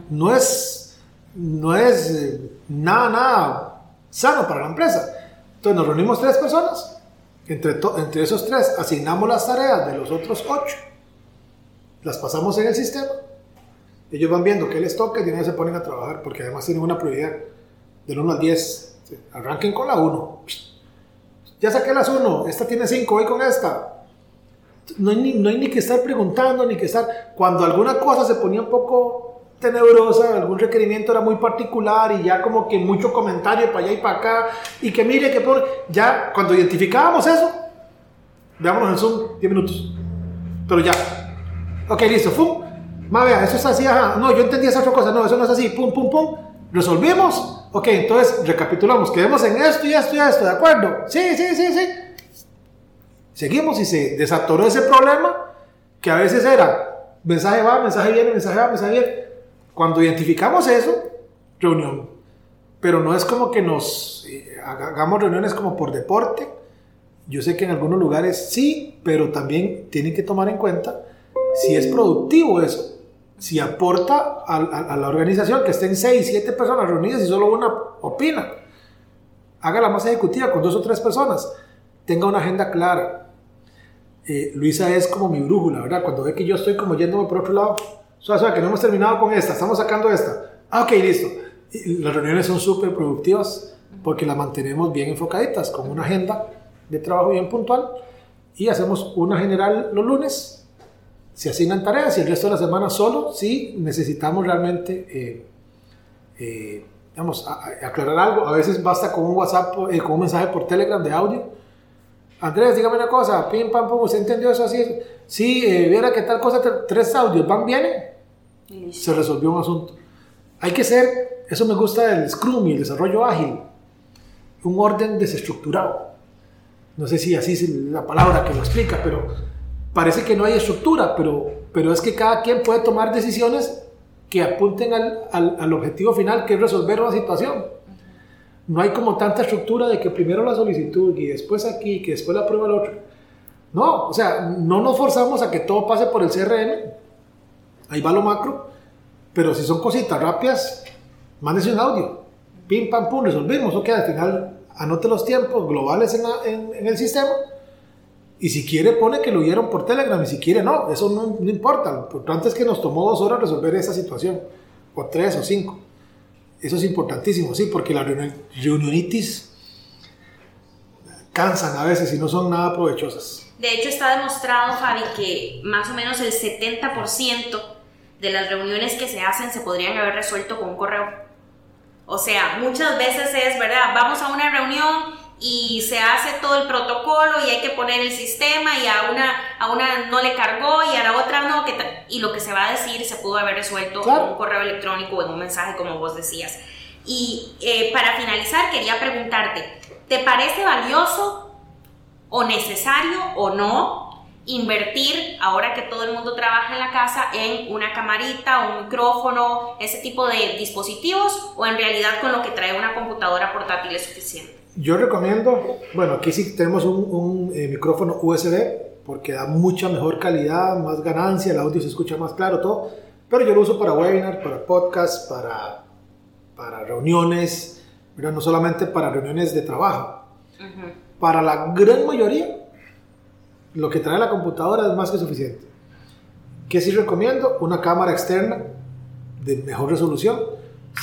No es, no es eh, nada, nada sano para la empresa. Entonces nos reunimos tres personas. Entre, entre esos tres asignamos las tareas de los otros ocho. Las pasamos en el sistema. Ellos van viendo qué les toca y de se ponen a trabajar porque además tienen una prioridad del 1 al 10. Arranquen con la 1. Ya saqué las 1, esta tiene 5, voy con esta. No hay, ni, no hay ni que estar preguntando, ni que estar... Cuando alguna cosa se ponía un poco tenebrosa, algún requerimiento era muy particular y ya como que mucho comentario para allá y para acá, y que mire que pone... Ya cuando identificábamos eso, veámonos en Zoom 10 minutos. Pero ya. Ok, listo, pum. Ma, vea, eso es así, ajá. No, yo entendí esa otra cosa, no, eso no es así, pum, pum, pum. Resolvimos Ok, entonces recapitulamos, quedemos en esto y esto y esto, ¿de acuerdo? Sí, sí, sí, sí. Seguimos y se desatoró ese problema que a veces era mensaje va, mensaje viene, mensaje va, mensaje viene. Cuando identificamos eso, reunión. Pero no es como que nos eh, hagamos reuniones como por deporte. Yo sé que en algunos lugares sí, pero también tienen que tomar en cuenta si es productivo eso si aporta a, la organización que estén 6, 7 personas reunidas y solo una opina. Haga la masa ejecutiva con dos o tres personas. tenga una agenda clara. Eh, Luisa es como mi brújula, ¿verdad? Cuando ve que yo estoy como yéndome por otro lado, o sea, que no hemos terminado con esta, estamos sacando esta. Ah, ok, listo. las reuniones son súper productivas porque las mantenemos bien enfocaditas, con una agenda de trabajo bien puntual y hacemos una general los lunes. Se asignan tareas y el resto de la semana solo si necesitamos realmente, eh, eh, vamos, aclarar algo. A veces basta con un WhatsApp, eh, con un mensaje por Telegram de audio. Andrés, dígame una cosa, pim, pam, pum, ¿usted entendió eso así? Sí, viera que tal cosa, tres audios, van, bien Se resolvió un asunto. Hay que ser, eso me gusta del Scrum y el desarrollo ágil, un orden desestructurado no sé si así es la palabra que lo explica, pero parece que no hay estructura, pero, pero es que cada quien puede tomar decisiones que apunten al, al, objetivo final, que es resolver una situación. No hay como tanta estructura de que primero la solicitud y después aquí, que después la prueba el otro. No, o sea, no nos forzamos a que todo pase por el CRM. Ahí va lo macro. Pero si son cositas rápidas, mándese un audio. Pim, pam, pum, resolvimos. Ok, al final anote los tiempos globales en, en, el sistema y si quiere pone que lo vieron por Telegram y si quiere no, eso no, no importa. Lo importante es que nos tomó dos horas resolver esa situación, o tres o cinco. Eso es importantísimo, sí, porque las reunionitis cansan a veces y no son nada provechosas.
De hecho está demostrado, Fabi, que más o menos el 70% de las reuniones que se hacen se podrían haber resuelto con un correo. O sea, muchas veces es, ¿verdad? Vamos a una reunión y se hace todo el protocolo y hay que poner el sistema y a una, a una no le cargó y a la otra no, que y lo que se va a decir se pudo haber resuelto en un correo electrónico o en un mensaje como vos decías. Y eh, para finalizar quería preguntarte, ¿te parece valioso o necesario o no invertir, ahora que todo el mundo trabaja en la casa, en una camarita, un micrófono, ese tipo de dispositivos, o en realidad con lo que trae una computadora portátil es suficiente?
Yo recomiendo, bueno, aquí sí tenemos un, eh, micrófono USB porque da mucha mejor calidad, más ganancia, el audio se escucha más claro, todo, pero yo lo uso para webinar, para podcast, para, para reuniones, no solamente para reuniones de trabajo. Para la gran mayoría lo que trae la computadora es más que suficiente. ¿Qué sí recomiendo? Una cámara externa de mejor resolución.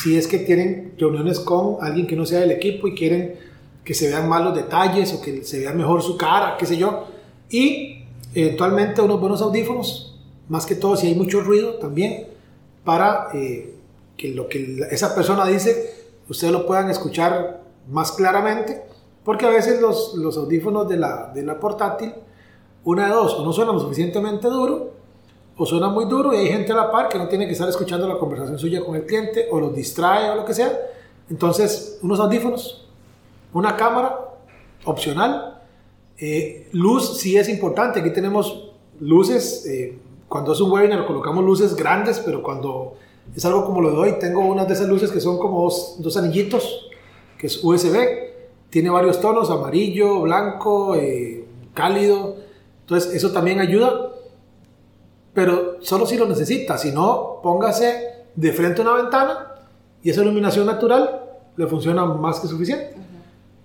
Si es que tienen reuniones con alguien que no sea del equipo y quieren que se vean más los detalles o que se vea mejor su cara, qué sé yo. Y eventualmente unos buenos audífonos, más que todo si hay mucho ruido también, para eh, que lo que esa persona dice, ustedes lo puedan escuchar más claramente, porque a veces los, los audífonos de la, de la portátil una de dos, o no suena lo suficientemente duro, o suena muy duro y hay gente a la par que no tiene que estar escuchando la conversación suya con el cliente, o los distrae o lo que sea. Entonces, unos audífonos, una cámara opcional, eh, luz sí es importante. Aquí tenemos luces, eh, cuando es un webinar colocamos luces grandes, pero cuando es algo como lo de hoy, tengo una de esas luces que son como dos, anillitos, que es USB, tiene varios tonos, amarillo, blanco, eh, cálido, entonces, eso también ayuda, pero solo si lo necesita. Si no, póngase de frente a una ventana y esa iluminación natural le funciona más que suficiente.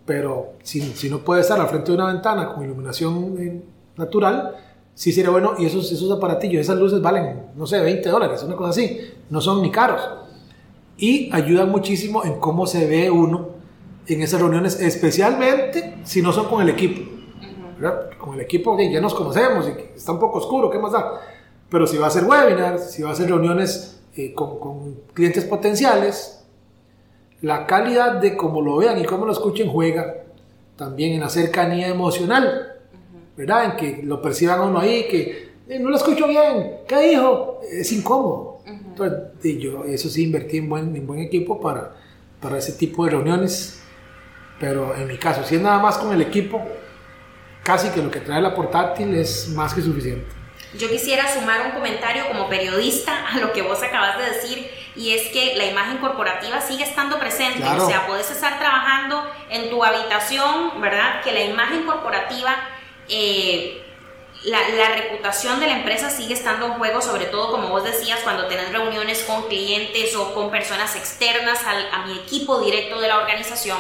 Pero si, si, no puede estar al frente de una ventana con iluminación eh, natural, sí sería bueno. Y esos, esos aparatillos, esas luces valen, no sé, 20 dólares, una cosa así. No son ni caros. Y ayudan muchísimo en cómo se ve uno en esas reuniones, especialmente si no son con el equipo. Con el equipo ya nos conocemos y está un poco oscuro, ¿qué más da? Pero si va a hacer webinars, si va a hacer reuniones eh, con, clientes potenciales, la calidad de cómo lo vean y cómo lo escuchen juega también en la cercanía emocional, ¿verdad? En que lo perciban uno ahí, que eh, no lo escucho bien, ¿qué dijo? Es incómodo. Entonces, yo eso sí invertí en buen, en buen equipo para, para ese tipo de reuniones, pero en mi caso, si es nada más con el equipo, casi que lo que trae la portátil es más que suficiente.
Yo quisiera sumar un comentario como periodista a lo que vos acabas de decir y es que la imagen corporativa sigue estando presente, o sea, puedes estar trabajando en tu habitación, ¿verdad? Que la imagen corporativa, eh, la, reputación de la empresa sigue estando en juego, sobre todo como vos decías, cuando tenés reuniones con clientes o con personas externas al, a mi equipo directo de la organización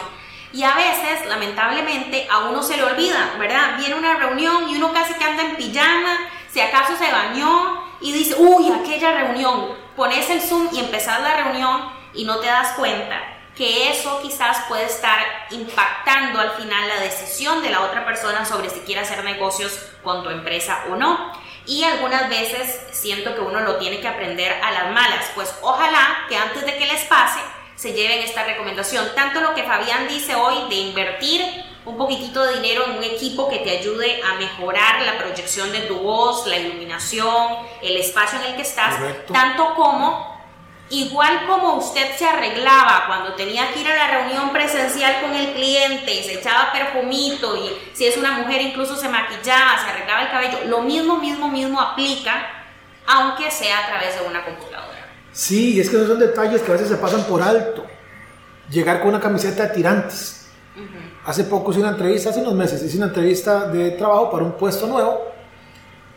Y a veces, lamentablemente, a uno se le olvida, ¿verdad? Viene una reunión y uno casi que anda en pijama, si acaso se bañó y dice, uy, aquella reunión. Pones el Zoom y empezás la reunión y no te das cuenta que eso quizás puede estar impactando al final la decisión de la otra persona sobre si quiere hacer negocios con tu empresa o no. Y algunas veces siento que uno lo tiene que aprender a las malas, pues ojalá que antes de que les pase se lleven esta recomendación. Tanto lo que Fabián dice hoy de invertir un poquitito de dinero en un equipo que te ayude a mejorar la proyección de tu voz, la iluminación, el espacio en el que estás, tanto como Igual como usted se arreglaba cuando tenía que ir a la reunión presencial con el cliente y se echaba perfumito y si es una mujer incluso se maquillaba, se arreglaba el cabello, lo mismo, mismo, mismo aplica aunque sea a través de una computadora.
Sí, y es que esos son detalles que a veces se pasan por alto. Llegar con una camiseta de tirantes. Hace poco hice una entrevista, hace unos meses, hice una entrevista de trabajo para un puesto nuevo.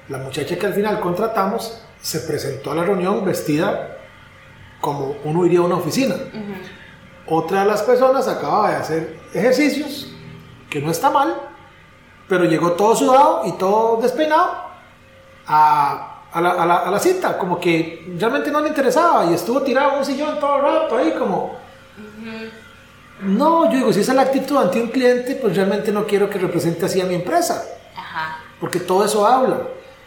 La muchacha que al final contratamos se presentó a la reunión vestida como uno iría a una oficina. Otra de las personas acababa de hacer ejercicios, que no está mal, pero llegó todo sudado y todo despeinado a, a, la, a, la, cita, como que realmente no le interesaba y estuvo tirado en un sillón todo el rato ahí como... No, yo digo, si esa es la actitud ante un cliente, pues realmente no quiero que represente así a mi empresa. Porque todo eso habla.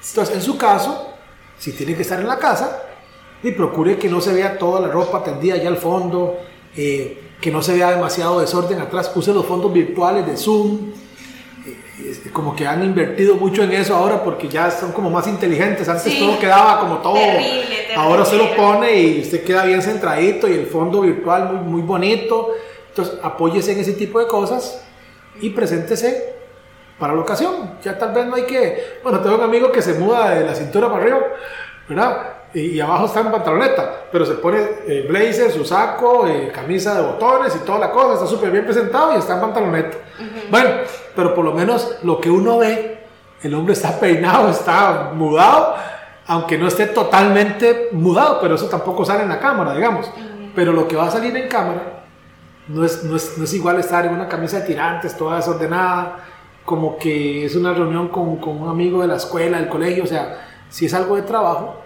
Entonces, en su caso, si tiene que estar en la casa, y procure que no se vea toda la ropa tendida allá al fondo, eh, que no se vea demasiado desorden atrás, use los fondos virtuales de Zoom, como que han invertido mucho en eso ahora porque ya son como más inteligentes, antes todo quedaba como todo, ahora se lo pone y usted queda bien centradito y el fondo virtual muy, muy bonito, entonces apóyese en ese tipo de cosas y preséntese para la ocasión, ya tal vez no hay que, bueno, tengo un amigo que se muda de la cintura para arriba, ¿verdad? Y, abajo está en pantaloneta, pero se pone eh, blazer, su saco, eh, camisa de botones y toda la cosa, está súper bien presentado y está en pantaloneta. Bueno, pero por lo menos lo que uno ve, el hombre está peinado, está mudado, aunque no esté totalmente mudado, pero eso tampoco sale en la cámara, digamos. Pero lo que va a salir en cámara no es, no es, no es igual estar en una camisa de tirantes, toda desordenada, como que es una reunión con, con un amigo de la escuela, del colegio, o sea, si es algo de trabajo,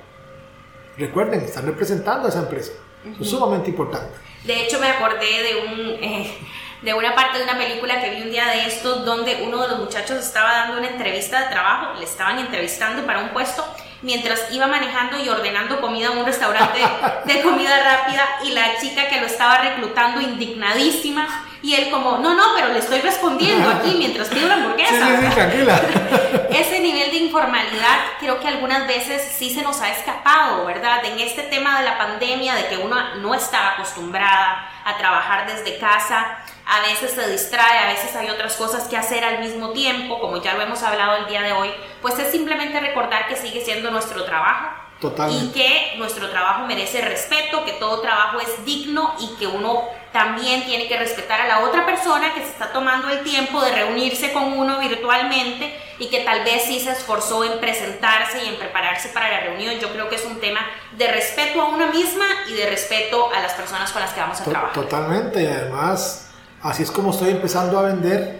recuerden, están representando a esa empresa. es sumamente importante.
De hecho, me acordé de un... Eh, de una parte de una película que vi un día de estos donde uno de los muchachos estaba dando una entrevista de trabajo, le estaban entrevistando para un puesto mientras iba manejando y ordenando comida en un restaurante de comida rápida y la chica que lo estaba reclutando indignadísima y él como, no, no, pero le estoy respondiendo aquí mientras pido la hamburguesa.
Sí, sí, tranquila.
Ese nivel de informalidad creo que algunas veces sí se nos ha escapado, ¿verdad? En este tema de la pandemia, de que uno no estaba acostumbrada a trabajar desde casa, a veces se distrae, a veces hay otras cosas que hacer al mismo tiempo, como ya lo hemos hablado el día de hoy, pues es simplemente recordar que sigue siendo nuestro trabajo.
Totalmente.
Y que nuestro trabajo merece respeto, que todo trabajo es digno y que uno también tiene que respetar a la otra persona que se está tomando el tiempo de reunirse con uno virtualmente y que tal vez sí se esforzó en presentarse y en prepararse para la reunión. Yo creo que es un tema de respeto a una misma y de respeto a las personas con las que vamos a trabajar.
Totalmente, y además así es como estoy empezando a vender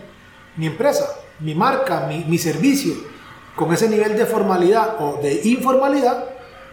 mi empresa, mi marca, mi, servicio. Con ese nivel de formalidad o de informalidad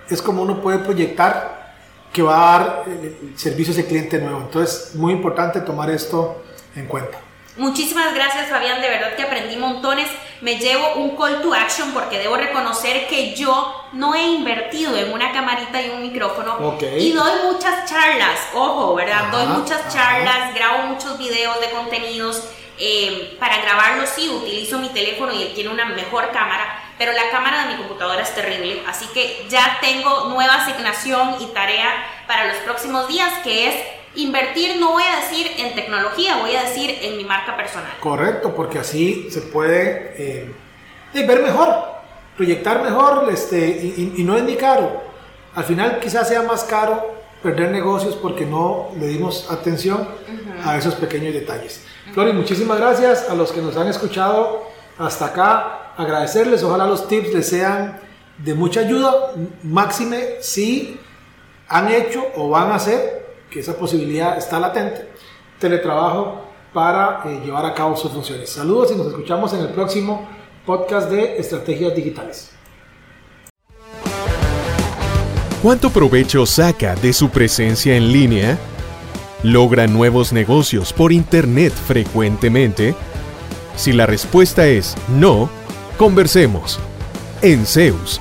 es como uno puede proyectar que va a dar eh, servicios de cliente nuevo. Entonces, muy importante tomar esto en cuenta.
Muchísimas gracias Fabián, de verdad que aprendí montones. Me llevo un call to action porque debo reconocer que yo no he invertido en una camarita y un micrófono y doy muchas charlas, ojo, ¿verdad? doy muchas charlas, grabo muchos videos de contenidos. Eh, para grabarlo sí utilizo mi teléfono y él tiene una mejor cámara, pero la cámara de mi computadora es terrible, así que ya tengo nueva asignación y tarea para los próximos días, que es invertir, no voy a decir en tecnología, voy a decir en mi marca personal.
Correcto, porque así se puede eh, ver mejor, proyectar mejor este, y, no es ni caro. Al final quizás sea más caro perder negocios porque no le dimos atención a esos pequeños detalles. Flori, muchísimas gracias a los que nos han escuchado hasta acá agradecerles, ojalá los tips les sean de mucha ayuda, máxime si han hecho o van a hacer, esa posibilidad está latente, teletrabajo para eh, llevar a cabo sus funciones. Saludos y nos escuchamos en el próximo podcast de Estrategias Digitales.
¿Cuánto provecho saca de su presencia en línea? ¿Logra nuevos negocios por Internet frecuentemente? Si la respuesta es no, conversemos. En Zeus,